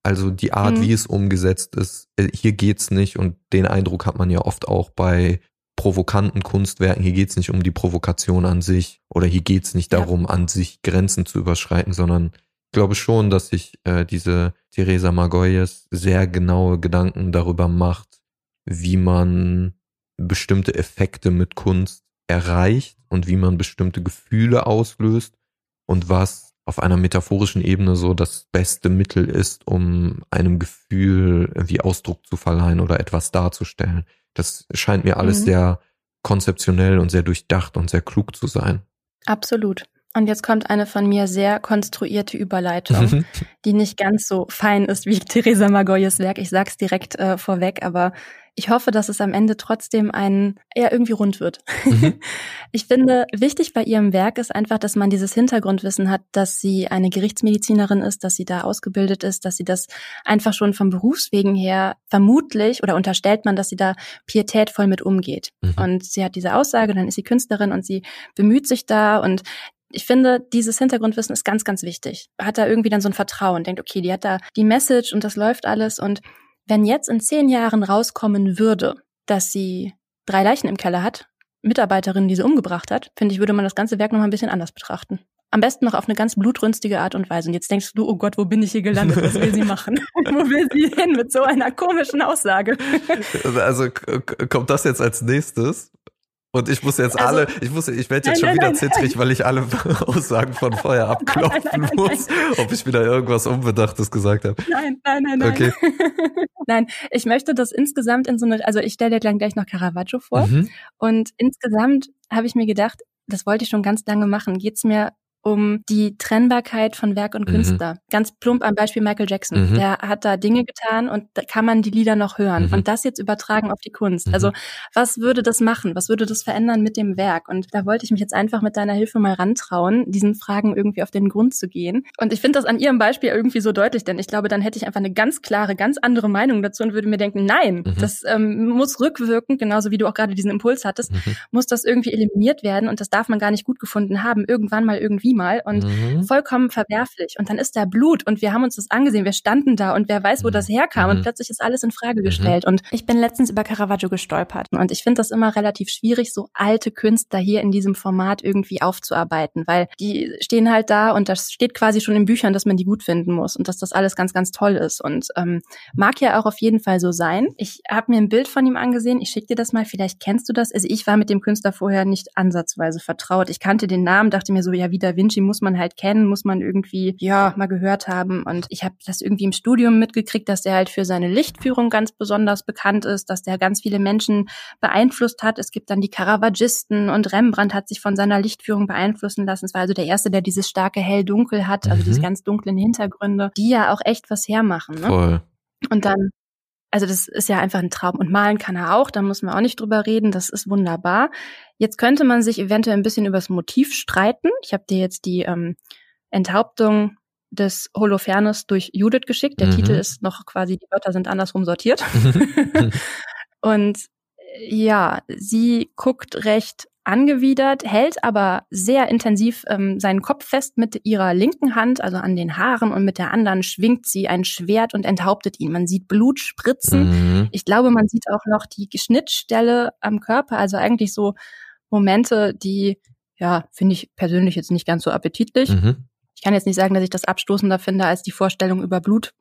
Also die Art,
Mhm.
wie es umgesetzt ist, äh, hier geht's nicht und den Eindruck hat man ja oft auch bei provokanten Kunstwerken. Hier geht's nicht um die Provokation an sich oder hier geht's nicht
Ja.
darum, an sich Grenzen zu überschreiten, sondern ich glaube schon, dass sich äh, diese Teresa Margolles sehr genaue Gedanken darüber macht, wie man bestimmte Effekte mit Kunst erreicht und wie man bestimmte Gefühle auslöst und was auf einer metaphorischen Ebene so das beste Mittel ist, um einem Gefühl irgendwie Ausdruck zu verleihen oder etwas darzustellen. Das scheint mir alles
Mhm.
sehr konzeptionell und sehr durchdacht und sehr klug zu sein.
Absolut. Und jetzt kommt eine von mir sehr konstruierte Überleitung, die nicht ganz so fein ist wie Theresa Margoyes Werk. Ich sag's direkt äh, vorweg, aber ich hoffe, dass es am Ende trotzdem ein eher irgendwie rund wird.
Mhm.
Ich finde, wichtig bei ihrem Werk ist einfach, dass man dieses Hintergrundwissen hat, dass sie eine Gerichtsmedizinerin ist, dass sie da ausgebildet ist, dass sie das einfach schon vom Berufswegen her vermutlich oder unterstellt man, dass sie da pietätvoll mit umgeht.
Mhm.
Und sie hat diese Aussage, dann ist sie Künstlerin und sie bemüht sich da und ich finde, dieses Hintergrundwissen ist ganz, ganz wichtig. Hat da irgendwie dann so ein Vertrauen, denkt, okay, die hat da die Message und das läuft alles. Und wenn jetzt in zehn Jahren rauskommen würde, dass sie drei Leichen im Keller hat, Mitarbeiterin, die sie umgebracht hat, finde ich, würde man das ganze Werk noch mal ein bisschen anders betrachten. Am besten noch auf eine ganz blutrünstige Art und Weise. Und jetzt denkst du, oh Gott, wo bin ich hier gelandet? Was will sie machen? wo will sie hin mit so einer komischen Aussage?
Also kommt das jetzt als nächstes? Und ich muss jetzt
Also-
alle, ich muss, ich werde jetzt
Nein,
schon
nein,
wieder
nein,
zittrig, weil ich alle Aussagen von vorher abklopfen muss, ob ich wieder irgendwas Unbedachtes gesagt habe.
Nein, nein, nein, nein.
Okay.
nein, ich möchte das insgesamt in so eine, also ich stelle dir gleich noch Caravaggio vor.
Mhm.
Und insgesamt habe ich mir gedacht, das wollte ich schon ganz lange machen, geht's mir um die Trennbarkeit von Werk und
Mhm.
Künstler. Ganz plump am Beispiel Michael Jackson.
Mhm.
Der hat da Dinge getan und da kann man die Lieder noch hören.
Mhm.
Und das jetzt übertragen auf die Kunst.
Mhm.
Also was würde das machen? Was würde das verändern mit dem Werk? Und da wollte ich mich jetzt einfach mit deiner Hilfe mal rantrauen, diesen Fragen irgendwie auf den Grund zu gehen. Und ich finde das an ihrem Beispiel irgendwie so deutlich, denn ich glaube, dann hätte ich einfach eine ganz klare, ganz andere Meinung dazu und würde mir denken, nein,
Mhm.
das ähm, muss rückwirkend, genauso wie du auch gerade diesen Impuls hattest,
Mhm.
muss das irgendwie eliminiert werden und das darf man gar nicht gut gefunden haben, irgendwann mal irgendwie mal und
Mhm.
vollkommen verwerflich. Und dann ist da Blut und wir haben uns das angesehen, wir standen da und wer weiß, wo
Mhm.
das herkam
Mhm.
und plötzlich ist alles in Frage gestellt. Und ich bin letztens über Caravaggio gestolpert und ich finde das immer relativ schwierig, so alte Künstler hier in diesem Format irgendwie aufzuarbeiten, weil die stehen halt da und das steht quasi schon in Büchern, dass man die gut finden muss und dass das alles ganz, ganz toll ist und ähm, mag ja auch auf jeden Fall so sein. Ich habe mir ein Bild von ihm angesehen, ich schicke dir das mal, vielleicht kennst du das. Also ich war mit dem Künstler vorher nicht ansatzweise vertraut. Ich kannte den Namen, dachte mir so, ja, wieder Vinci muss man halt kennen, muss man irgendwie, ja, mal gehört haben. Und ich habe das irgendwie im Studium mitgekriegt, dass der halt für seine Lichtführung ganz besonders bekannt ist, dass der ganz viele Menschen beeinflusst hat. Es gibt dann die Caravagisten und Rembrandt hat sich von seiner Lichtführung beeinflussen lassen. Es war also der erste, der dieses starke Hell-Dunkel hat, also mhm. diese ganz dunklen Hintergründe, die ja auch echt was hermachen. Ne? Voll. Und dann also das ist ja einfach ein Traum. Und malen kann er auch, da muss man auch nicht drüber reden, das ist wunderbar. Jetzt könnte man sich eventuell ein bisschen über das Motiv streiten. Ich habe dir jetzt die ähm, Enthauptung des Holofernes durch Judith geschickt. Der mhm. Titel ist noch quasi, die Wörter sind andersrum sortiert. Und äh, ja, sie guckt recht angewidert, hält aber sehr intensiv ähm, seinen Kopf fest mit ihrer linken Hand, also an den Haaren, und mit der anderen schwingt sie ein Schwert und enthauptet ihn. Man sieht Blut spritzen. Mhm. Ich glaube, man sieht auch noch die Schnittstelle am Körper, also eigentlich so Momente, die, ja, finde ich persönlich jetzt nicht ganz so appetitlich. Mhm. Ich kann jetzt nicht sagen, dass ich das abstoßender finde, als die Vorstellung, über Blut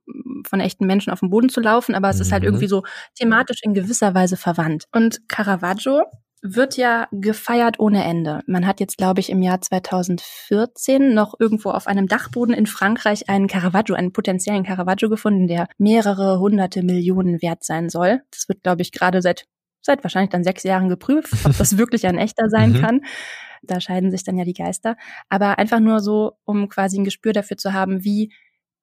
von echten Menschen auf dem Boden zu laufen, aber es mhm. ist halt mhm. irgendwie so thematisch in gewisser Weise verwandt. Und Caravaggio wird ja gefeiert ohne Ende. Man hat jetzt, glaube ich, im Jahr 2014 noch irgendwo auf einem Dachboden in Frankreich einen Caravaggio, einen potenziellen Caravaggio gefunden, der mehrere hunderte Millionen wert sein soll. Das wird, glaube ich, gerade seit seit wahrscheinlich dann sechs Jahren geprüft, ob das wirklich ein echter sein mhm. kann. Da scheiden sich dann ja die Geister. Aber einfach nur so, um quasi ein Gespür dafür zu haben, wie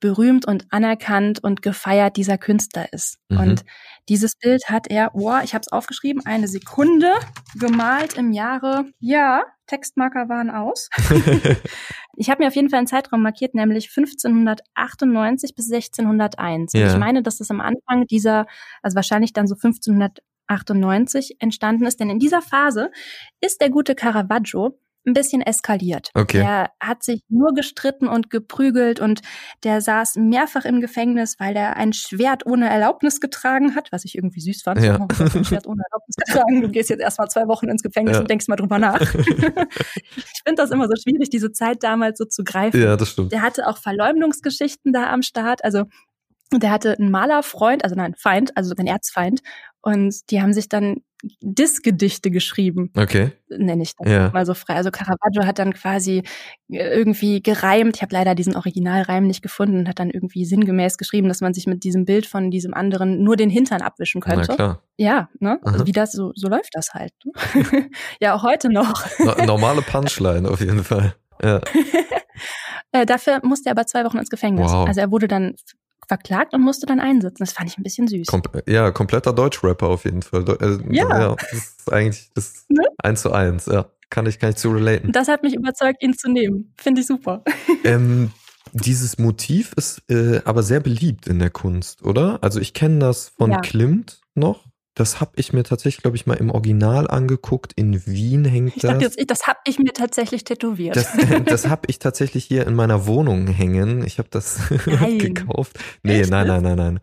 berühmt und anerkannt und gefeiert dieser Künstler ist. Mhm. Und dieses Bild hat er, boah, ich habe es aufgeschrieben, eine Sekunde gemalt im Jahre, ja, Textmarker waren aus. ich habe mir auf jeden Fall einen Zeitraum markiert, nämlich 1598 bis 1601. Ja. Und ich meine, dass das am Anfang dieser, also wahrscheinlich dann so 1598 entstanden ist, denn in dieser Phase ist der gute Caravaggio ein bisschen eskaliert. Okay. Er hat sich nur gestritten und geprügelt und der saß mehrfach im Gefängnis, weil er ein Schwert ohne Erlaubnis getragen hat, was ich irgendwie süß fand. Ja. Oh, ein Schwert ohne Erlaubnis getragen. Du gehst jetzt erstmal zwei Wochen ins Gefängnis ja. und denkst mal drüber nach. ich finde das immer so schwierig, diese Zeit damals so zu greifen.
Ja, das stimmt.
Der hatte auch Verleumdungsgeschichten da am Start. Also der hatte einen Malerfreund, also nein, Feind, also ein Erzfeind. Und die haben sich dann Diskgedichte geschrieben.
Okay.
Nenne ich das ja. mal so frei. Also Caravaggio hat dann quasi irgendwie gereimt. Ich habe leider diesen Originalreim nicht gefunden und hat dann irgendwie sinngemäß geschrieben, dass man sich mit diesem Bild von diesem anderen nur den Hintern abwischen könnte. Na klar. Ja, ne? Also wie das, so, so läuft das halt. Ne? ja, auch heute noch.
No normale Punchline auf jeden Fall. Ja.
Äh, dafür musste er aber zwei Wochen ins Gefängnis. Wow. Also er wurde dann verklagt und musste dann einsitzen. Das fand ich ein bisschen süß.
Kom ja, kompletter Deutschrapper auf jeden Fall. Äh, ja. ja. Das ist eigentlich das ne? eins zu eins, ja. Kann ich, kann ich zu relaten.
Das hat mich überzeugt, ihn zu nehmen. Finde ich super.
Ähm, dieses Motiv ist äh, aber sehr beliebt in der Kunst, oder? Also ich kenne das von ja. Klimt noch. Das habe ich mir tatsächlich, glaube ich, mal im Original angeguckt. In Wien hängt
ich
das.
Dachte jetzt, das habe ich mir tatsächlich tätowiert.
Das, das habe ich tatsächlich hier in meiner Wohnung hängen. Ich habe das gekauft. Nee, Echt? nein, nein, nein, nein.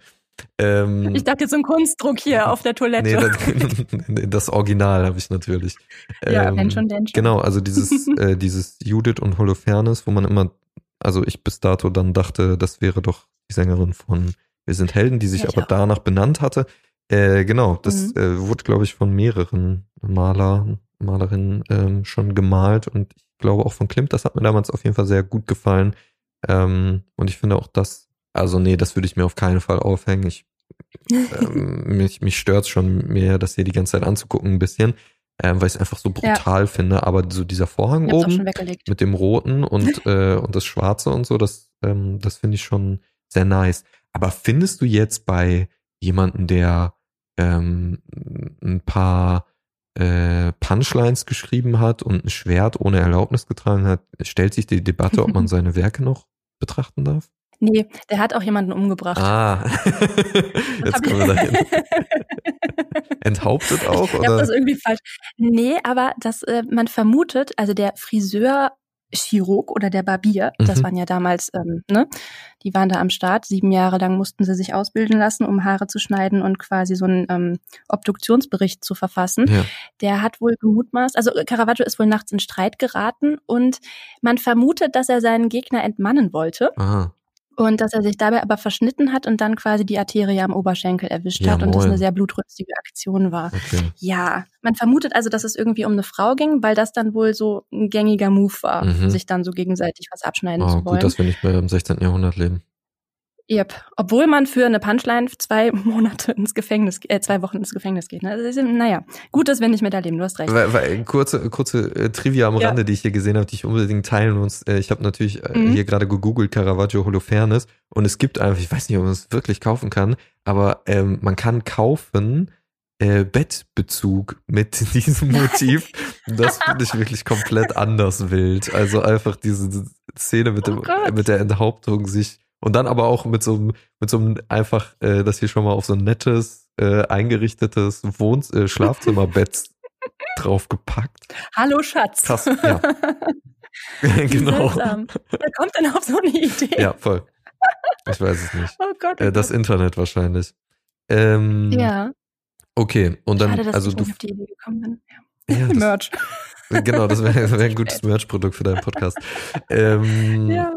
Ähm, ich dachte jetzt ein Kunstdruck hier auf der Toilette.
Nee, das, das Original habe ich natürlich.
Ja, ähm, wenn schon, denn schon.
Genau, also dieses, äh, dieses Judith und Holofernes, wo man immer, also ich bis dato dann dachte, das wäre doch die Sängerin von Wir sind Helden, die sich ja, aber auch. danach benannt hatte. Äh, genau, das mhm. äh, wurde, glaube ich, von mehreren Maler, Malerinnen ähm, schon gemalt und ich glaube auch von Klimt, das hat mir damals auf jeden Fall sehr gut gefallen. Ähm, und ich finde auch das, also nee, das würde ich mir auf keinen Fall aufhängen. Ich, ähm, mich, mich stört schon mehr, das hier die ganze Zeit anzugucken, ein bisschen, ähm, weil ich es einfach so brutal ja. finde. Aber so dieser Vorhang oben mit dem Roten und, äh, und das Schwarze und so, das, ähm, das finde ich schon sehr nice. Aber findest du jetzt bei jemanden, der ähm, ein paar äh, Punchlines geschrieben hat und ein Schwert ohne Erlaubnis getragen hat, stellt sich die Debatte, ob man seine Werke noch betrachten darf?
Nee, der hat auch jemanden umgebracht.
Ah, jetzt kommen wir dahin. Enthauptet auch?
Ich habe das irgendwie falsch. Nee, aber das, äh, man vermutet, also der Friseur Chirurg oder der Barbier, mhm. das waren ja damals, ähm, ne, die waren da am Start. Sieben Jahre lang mussten sie sich ausbilden lassen, um Haare zu schneiden und quasi so einen ähm, Obduktionsbericht zu verfassen. Ja. Der hat wohl gemutmaßt, also Caravaggio ist wohl nachts in Streit geraten und man vermutet, dass er seinen Gegner entmannen wollte. Aha. Und dass er sich dabei aber verschnitten hat und dann quasi die Arterie am Oberschenkel erwischt
Ja,
hat und das eine sehr blutrünstige Aktion war.
Okay.
Ja, man vermutet also, dass es irgendwie um eine Frau ging, weil das dann wohl so ein gängiger Move war,
Mhm.
sich dann so gegenseitig was abschneiden
Oh,
zu wollen.
gut, dass wir nicht mehr im 16. Jahrhundert leben.
Yep. Obwohl man für eine Punchline zwei Monate ins Gefängnis, äh, zwei Wochen ins Gefängnis geht. Ne? Also, ist- naja, gut, dass wir nicht mehr da leben, du hast recht.
Weil, weil, kurze kurze äh, Trivia am
Ja.
Rande, die ich hier gesehen habe, die ich unbedingt teilen muss. Äh, ich habe natürlich äh,
Mhm.
hier gerade gegoogelt Caravaggio Holofernes und es gibt einfach, ich weiß nicht, ob man es wirklich kaufen kann, aber ähm, man kann kaufen äh, Bettbezug mit diesem Motiv. Das finde ich wirklich komplett anders wild. Also einfach diese Szene mit, dem,
Oh Gott.
mit der Enthauptung sich und dann aber auch mit so einem, mit so einem einfach, äh, das hier schon mal auf so ein nettes, äh, eingerichtetes Wohn äh, Schlafzimmerbett draufgepackt.
Hallo Schatz.
Krass, ja. Genau.
seltsam. Wer kommt denn auf so eine Idee?
Ja, voll. Ich weiß es nicht.
Oh Gott. Oh
Äh, das
Gott.
Internet wahrscheinlich. Ähm,
ja,
Okay, und dann,
schade, dass
also du,
auf die Idee gekommen bin. Ja.
ja, das,
Merch.
genau, das wäre wär ein gutes Merch-Produkt für deinen Podcast. Ähm,
Ja.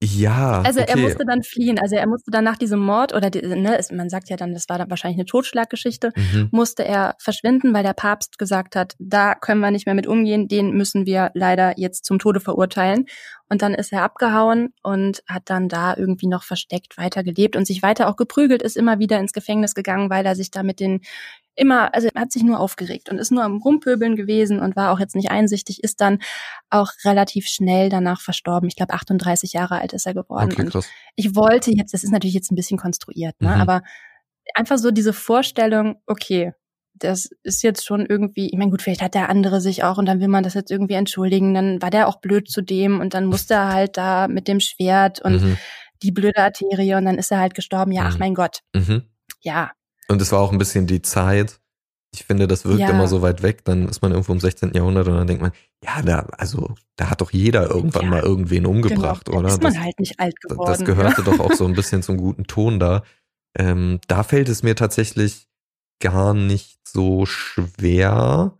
Ja,
Also er
okay.
musste dann fliehen. Also er musste dann nach diesem Mord oder die, ne, man sagt ja dann, das war dann wahrscheinlich eine Totschlaggeschichte,
Mhm.
musste er verschwinden, weil der Papst gesagt hat, da können wir nicht mehr mit umgehen, den müssen wir leider jetzt zum Tode verurteilen. Und dann ist er abgehauen und hat dann da irgendwie noch versteckt weitergelebt und sich weiter auch geprügelt, ist immer wieder ins Gefängnis gegangen, weil er sich da mit den immer, also er hat sich nur aufgeregt und ist nur am Rumpöbeln gewesen und war auch jetzt nicht einsichtig, ist dann auch relativ schnell danach verstorben. Ich glaube, 38 Jahre alt ist er geworden.
Okay,
und
krass.
ich wollte jetzt, das ist natürlich jetzt ein bisschen konstruiert, ne?
Mhm.
aber einfach so diese Vorstellung, okay, das ist jetzt schon irgendwie, ich meine, gut, vielleicht hat der andere sich auch und dann will man das jetzt irgendwie entschuldigen, dann war der auch blöd zu dem und dann musste er halt da mit dem Schwert und
Mhm.
die blöde Arterie und dann ist er halt gestorben. Ja, ach
Mhm.
mein Gott,
Mhm.
ja,
Und es war auch ein bisschen die Zeit. Ich finde, das wirkt
Ja.
immer so weit weg. Dann ist man irgendwo im 16. Jahrhundert und dann denkt man, ja, da, also, da hat doch jeder irgendwann
Ja.
mal irgendwen umgebracht,
genau.
oder?
Da ist man
Das-
halt nicht alt geworden.
Das gehörte doch auch so ein bisschen zum guten Ton da. Ähm, da fällt es mir tatsächlich gar nicht so schwer.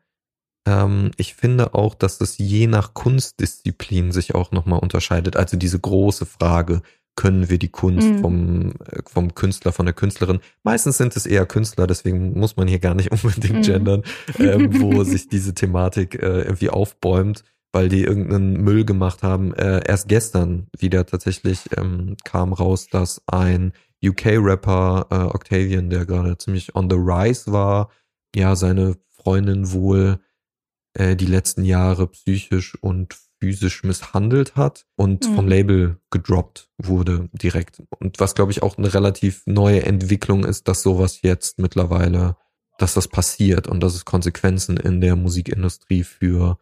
Ähm, ich finde auch, dass es je nach Kunstdisziplin sich auch nochmal unterscheidet. Also diese große Frage, können wir die Kunst
Mhm.
vom, äh, vom Künstler, von der Künstlerin? Meistens sind es eher Künstler, deswegen muss man hier gar nicht unbedingt
Mhm.
gendern, ähm, wo sich diese Thematik äh, irgendwie aufbäumt, weil die irgendeinen Müll gemacht haben. Äh, erst gestern wieder tatsächlich ähm, kam raus, dass ein UK-Rapper äh, Octavian, der gerade ziemlich on the rise war, ja seine Freundin wohl äh, die letzten Jahre psychisch und physisch misshandelt hat und
Mhm.
vom Label gedroppt wurde direkt. Und was, glaube ich, auch eine relativ neue Entwicklung ist, dass sowas jetzt mittlerweile, dass das passiert und dass es Konsequenzen in der Musikindustrie für,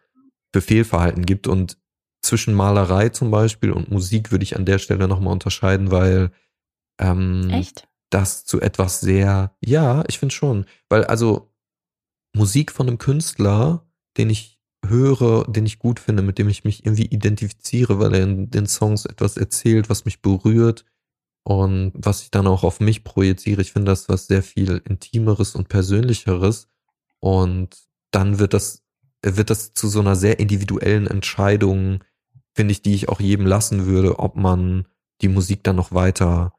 für Fehlverhalten gibt. Und zwischen Malerei zum Beispiel und Musik würde ich an der Stelle nochmal unterscheiden, weil ähm,
Echt?
das zu etwas sehr, ja, ich finde schon, weil also Musik von einem Künstler, den ich höre, den ich gut finde, mit dem ich mich irgendwie identifiziere, weil er in den Songs etwas erzählt, was mich berührt und was ich dann auch auf mich projiziere. Ich finde das was sehr viel intimeres und persönlicheres und dann wird das wird das zu so einer sehr individuellen Entscheidung, finde ich, die ich auch jedem lassen würde, ob man die Musik dann noch weiter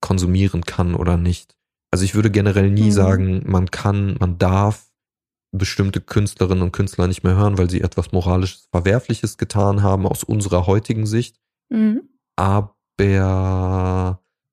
konsumieren kann oder nicht. Also ich würde generell nie
Mhm.
sagen, man kann, man darf bestimmte Künstlerinnen und Künstler nicht mehr hören, weil sie etwas moralisches Verwerfliches getan haben aus unserer heutigen Sicht.
Mhm.
Aber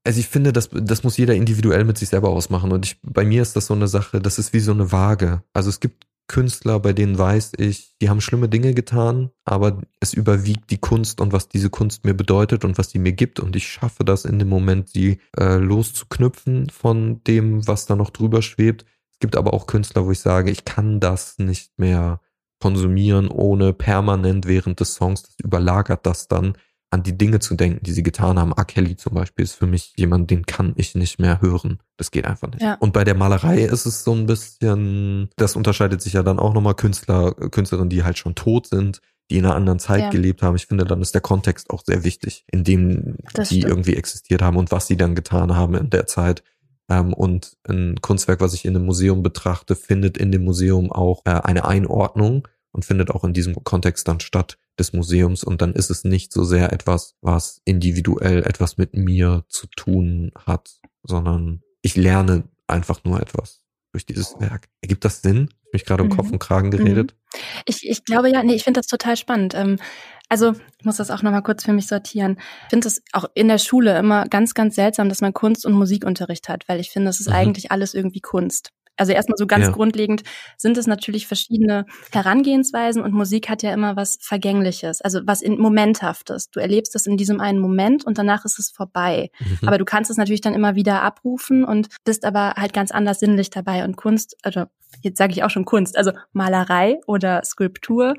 also ich finde, das, das muss jeder individuell mit sich selber ausmachen. Und ich, bei mir ist das so eine Sache, das ist wie so eine Waage. Also es gibt Künstler, bei denen weiß ich, die haben schlimme Dinge getan, aber es überwiegt die Kunst und was diese Kunst mir bedeutet und was die mir gibt. Und ich schaffe das in dem Moment, sie äh, loszuknüpfen von dem, was da noch drüber schwebt. Es gibt aber auch Künstler, wo ich sage, ich kann das nicht mehr konsumieren, ohne permanent während des Songs, das überlagert das dann, an die Dinge zu denken, die sie getan haben. A. Kelly zum Beispiel ist für mich jemand, den kann ich nicht mehr hören. Das geht einfach nicht.
Ja.
Und bei der Malerei ist es so ein bisschen, das unterscheidet sich ja dann auch nochmal Künstler, Künstlerinnen, die halt schon tot sind, die in einer anderen Zeit
Ja.
gelebt haben. Ich finde, dann ist der Kontext auch sehr wichtig, in dem
Das
die
stimmt.
irgendwie existiert haben und was sie dann getan haben in der Zeit. Ähm, und ein Kunstwerk, was ich in einem Museum betrachte, findet in dem Museum auch äh, eine Einordnung. und findet auch in diesem Kontext dann statt des Museums und dann ist es nicht so sehr etwas, was individuell etwas mit mir zu tun hat, sondern ich lerne einfach nur etwas durch dieses Werk. Ergibt das Sinn? Ich mich gerade um Kopf mhm. und Kragen geredet.
Mhm. Ich, ich glaube ja, nee, ich finde das total spannend. Ähm, also ich muss das auch nochmal kurz für mich sortieren. Ich finde es auch in der Schule immer ganz, ganz seltsam, dass man Kunst- und Musikunterricht hat, weil ich finde, es ist mhm. eigentlich alles irgendwie Kunst. Also erstmal so ganz ja. grundlegend sind es natürlich verschiedene Herangehensweisen und Musik hat ja immer was Vergängliches, also was in Momenthaftes. Du erlebst es in diesem einen Moment und danach ist es vorbei. Mhm. Aber du kannst es natürlich dann immer wieder abrufen und bist aber halt ganz anders sinnlich dabei. Und Kunst, also jetzt sage ich auch schon Kunst, also Malerei oder Skulptur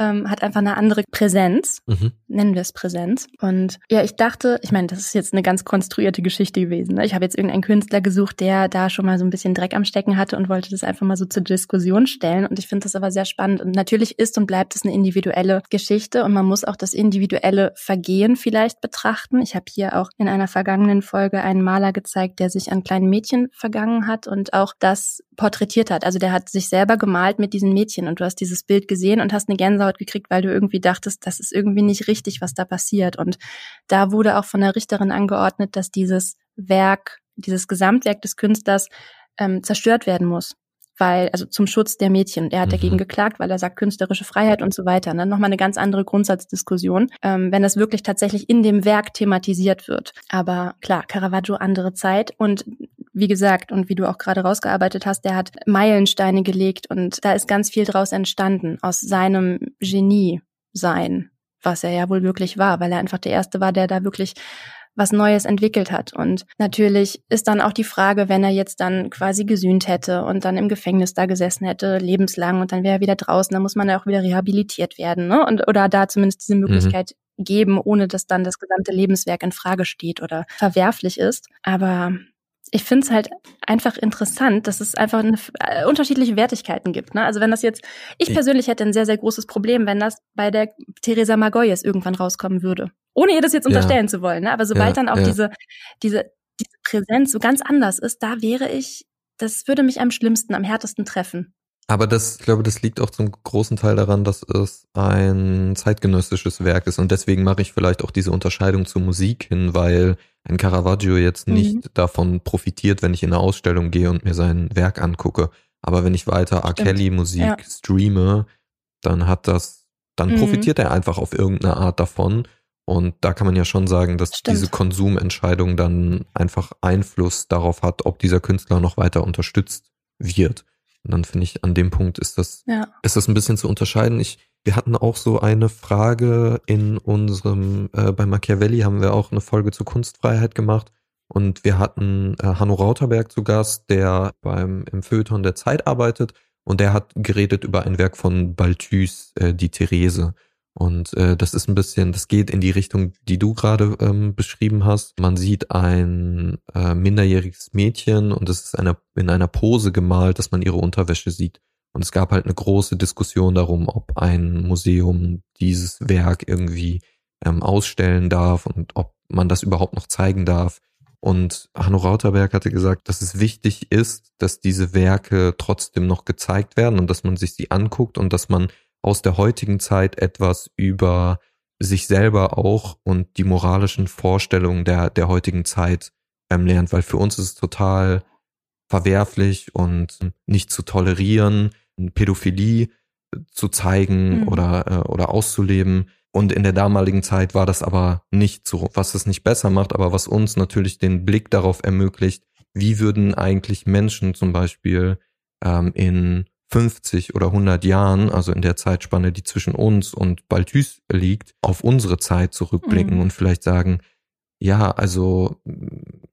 ähm, hat einfach eine andere Präsenz, mhm. nennen wir es Präsenz. Und ja, ich dachte, ich meine, das ist jetzt eine ganz konstruierte Geschichte gewesen. Ne? Ich habe jetzt irgendeinen Künstler gesucht, der da schon mal so ein bisschen Dreck am Stecken hatte und wollte das einfach mal so zur Diskussion stellen. Und ich finde das aber sehr spannend. Und natürlich ist und bleibt es eine individuelle Geschichte und man muss auch das individuelle Vergehen vielleicht betrachten. Ich habe hier auch in einer vergangenen Folge einen Maler gezeigt, der sich an kleinen Mädchen vergangen hat und auch das porträtiert hat. Also der hat sich selber gemalt mit diesen Mädchen und du hast dieses Bild gesehen und hast eine Gänsehaut gekriegt, weil du irgendwie dachtest, das ist irgendwie nicht richtig, was da passiert. Und da wurde auch von der Richterin angeordnet, dass dieses Werk, dieses Gesamtwerk des Künstlers ähm, zerstört werden muss weil, also zum Schutz der Mädchen. Er hat mhm. dagegen geklagt, weil er sagt, künstlerische Freiheit und so weiter. Ne? Nochmal eine ganz andere Grundsatzdiskussion, ähm, wenn das wirklich tatsächlich in dem Werk thematisiert wird. Aber klar, Caravaggio andere Zeit und wie gesagt, und wie du auch gerade rausgearbeitet hast, der hat Meilensteine gelegt und da ist ganz viel draus entstanden, aus seinem Genie sein, was er ja wohl wirklich war, weil er einfach der Erste war, der da wirklich was Neues entwickelt hat. Und natürlich ist dann auch die Frage, wenn er jetzt dann quasi gesühnt hätte und dann im Gefängnis da gesessen hätte, lebenslang und dann wäre er wieder draußen, dann muss man ja auch wieder rehabilitiert werden, ne? Und oder da zumindest diese mhm. Möglichkeit mhm. geben, ohne dass dann das gesamte Lebenswerk in Frage steht oder verwerflich ist. Aber ich finde es halt einfach interessant, dass es einfach eine, äh, unterschiedliche Wertigkeiten gibt. Ne? Also wenn das jetzt, ich persönlich hätte ein sehr, sehr großes Problem, wenn das bei der Theresa Magoyes irgendwann rauskommen würde. Ohne ihr das jetzt unterstellen ja. zu wollen. Ne? Aber sobald ja, dann auch ja. diese, diese, diese Präsenz so ganz anders ist, da wäre ich, das würde mich am schlimmsten, am härtesten treffen.
Aber das, ich glaube, das liegt auch zum großen Teil daran, dass es ein zeitgenössisches Werk ist. Und deswegen mache ich vielleicht auch diese Unterscheidung zur Musik hin, weil ein Caravaggio jetzt mhm. nicht mhm. davon profitiert, wenn ich in eine Ausstellung gehe und mir sein Werk angucke. Aber wenn ich weiter R. Kelly Musik ja. streame, dann hat das, dann mhm. profitiert er einfach auf irgendeine Art davon. Und da kann man ja schon sagen, dass Stimmt. diese Konsumentscheidung dann einfach Einfluss darauf hat, ob dieser Künstler noch weiter unterstützt wird. Und dann finde ich, an dem Punkt ist das, ja. ist das ein bisschen zu unterscheiden. Ich, wir hatten auch so eine Frage in unserem, äh, bei Machiavelli haben wir auch eine Folge zur Kunstfreiheit gemacht. Und wir hatten äh, Hanno Rauterberg zu Gast, der beim im Feuilleton der Zeit arbeitet. Und der hat geredet über ein Werk von Balthus, äh, die Therese. Und äh, das ist ein bisschen, das geht in die Richtung, die du gerade ähm, beschrieben hast. Man sieht ein äh, minderjähriges Mädchen und es ist eine, in einer Pose gemalt, dass man ihre Unterwäsche sieht. Und es gab halt eine große Diskussion darum, ob ein Museum dieses Werk irgendwie ähm, ausstellen darf und ob man das überhaupt noch zeigen darf. Und Hanno Rauterberg hatte gesagt, dass es wichtig ist, dass diese Werke trotzdem noch gezeigt werden und dass man sich sie anguckt und dass man aus der heutigen Zeit etwas über sich selber auch und die moralischen Vorstellungen der, der heutigen Zeit ähm, lernt, weil für uns ist es total verwerflich und nicht zu tolerieren, Pädophilie zu zeigen mhm. oder, äh, oder auszuleben. Und in der damaligen Zeit war das aber nicht so, was es nicht besser macht, aber was uns natürlich den Blick darauf ermöglicht, wie würden eigentlich Menschen zum Beispiel ähm, in 50 oder 100 Jahren, also in der Zeitspanne, die zwischen uns und Balthus liegt, auf unsere Zeit zurückblicken mhm. und vielleicht sagen, ja, also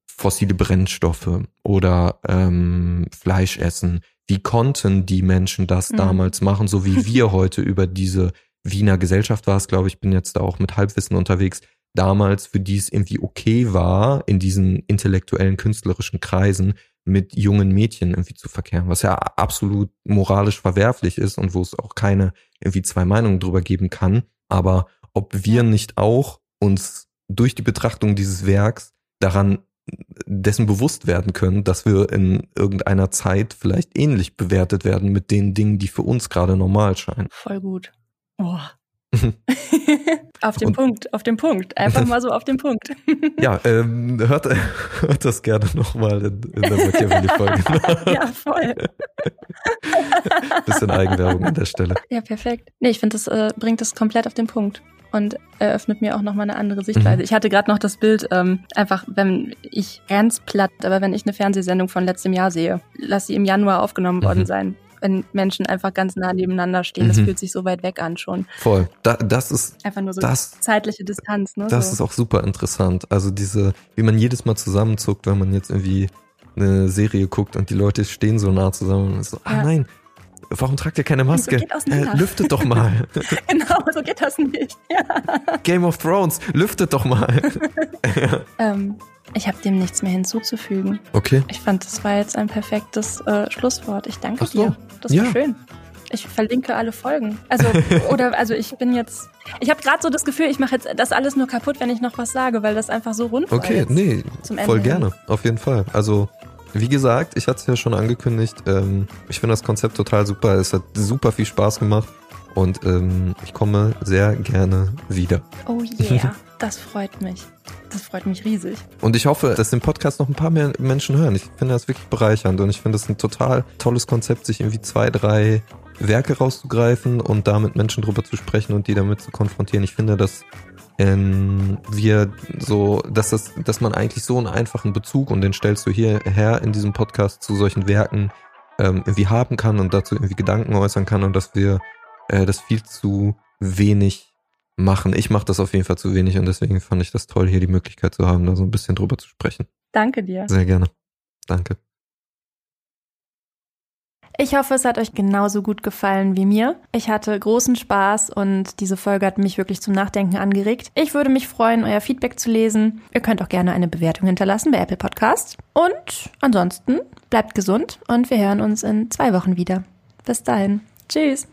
fossile Brennstoffe oder ähm, Fleisch essen. Wie konnten die Menschen das mhm. damals machen, so wie wir heute über diese Wiener Gesellschaft war es, glaube ich, bin jetzt da auch mit Halbwissen unterwegs, damals, für die es irgendwie okay war, in diesen intellektuellen, künstlerischen Kreisen mit jungen Mädchen irgendwie zu verkehren, was ja absolut moralisch verwerflich ist und wo es auch keine irgendwie zwei Meinungen drüber geben kann. Aber ob wir nicht auch uns durch die Betrachtung dieses Werks daran dessen bewusst werden können, dass wir in irgendeiner Zeit vielleicht ähnlich bewertet werden mit den Dingen, die für uns gerade normal scheinen.
Voll gut. Oh. auf den Und, Punkt, auf den Punkt. Einfach mal so auf den Punkt.
ja, ähm, hört, hört das gerne nochmal in, in der Machiavelli-Folge.
ja, voll.
Bisschen Eigenwerbung an der Stelle.
Ja, perfekt. Nee, ich finde, das äh, bringt es komplett auf den Punkt und eröffnet mir auch nochmal eine andere Sichtweise. Mhm. Ich hatte gerade noch das Bild, ähm, einfach, wenn ich ganz platt, aber wenn ich eine Fernsehsendung von letztem Jahr sehe, lass sie im Januar aufgenommen worden mhm. sein. Wenn Menschen einfach ganz nah nebeneinander stehen, mhm. das fühlt sich so weit weg an schon.
Voll. Da, das ist
einfach nur so
das,
zeitliche Distanz. Ne?
Das
so.
ist auch super interessant. Also diese, wie man jedes Mal zusammenzuckt, wenn man jetzt irgendwie eine Serie guckt und die Leute stehen so nah zusammen und so, ah ja. ah nein, Warum tragt ihr keine Maske?
So äh,
lüftet doch mal.
genau, so geht das nicht. Ja.
Game of Thrones, lüftet doch mal.
ja. ähm, ich habe dem nichts mehr hinzuzufügen.
Okay.
Ich fand, das war jetzt ein perfektes äh, Schlusswort. Ich danke so. dir. Das war schön. Ich verlinke alle Folgen. Also, oder, also ich bin jetzt. Ich habe gerade so das Gefühl, ich mache jetzt das alles nur kaputt, wenn ich noch was sage, weil das einfach so rund war.
Okay, nee, voll gerne, auf jeden Fall. Also wie gesagt, ich hatte es ja schon angekündigt, ähm, ich finde das Konzept total super. Es hat super viel Spaß gemacht und ähm, ich komme sehr gerne wieder.
Oh yeah, das freut mich. Das freut mich riesig.
Und ich hoffe, dass den Podcast noch ein paar mehr Menschen hören. Ich finde das wirklich bereichernd und ich finde es ein total tolles Konzept, sich irgendwie zwei, drei Werke rauszugreifen und da mit Menschen drüber zu sprechen und die damit zu konfrontieren. Ich finde, das ähm, wir so, dass das, dass man eigentlich so einen einfachen Bezug und den stellst du hierher in diesem Podcast zu solchen Werken ähm, irgendwie haben kann und dazu irgendwie Gedanken äußern kann und dass wir äh, das viel zu wenig machen. Ich mache das auf jeden Fall zu wenig und deswegen fand ich das toll, hier die Möglichkeit zu haben, da so ein bisschen drüber zu sprechen.
Danke dir.
Sehr gerne. Danke.
Ich hoffe, es hat euch genauso gut gefallen wie mir. Ich hatte großen Spaß und diese Folge hat mich wirklich zum Nachdenken angeregt. Ich würde mich freuen, euer Feedback zu lesen. Ihr könnt auch gerne eine Bewertung hinterlassen bei Apple Podcasts. Und ansonsten bleibt gesund und wir hören uns in zwei Wochen wieder. Bis dahin. Tschüss.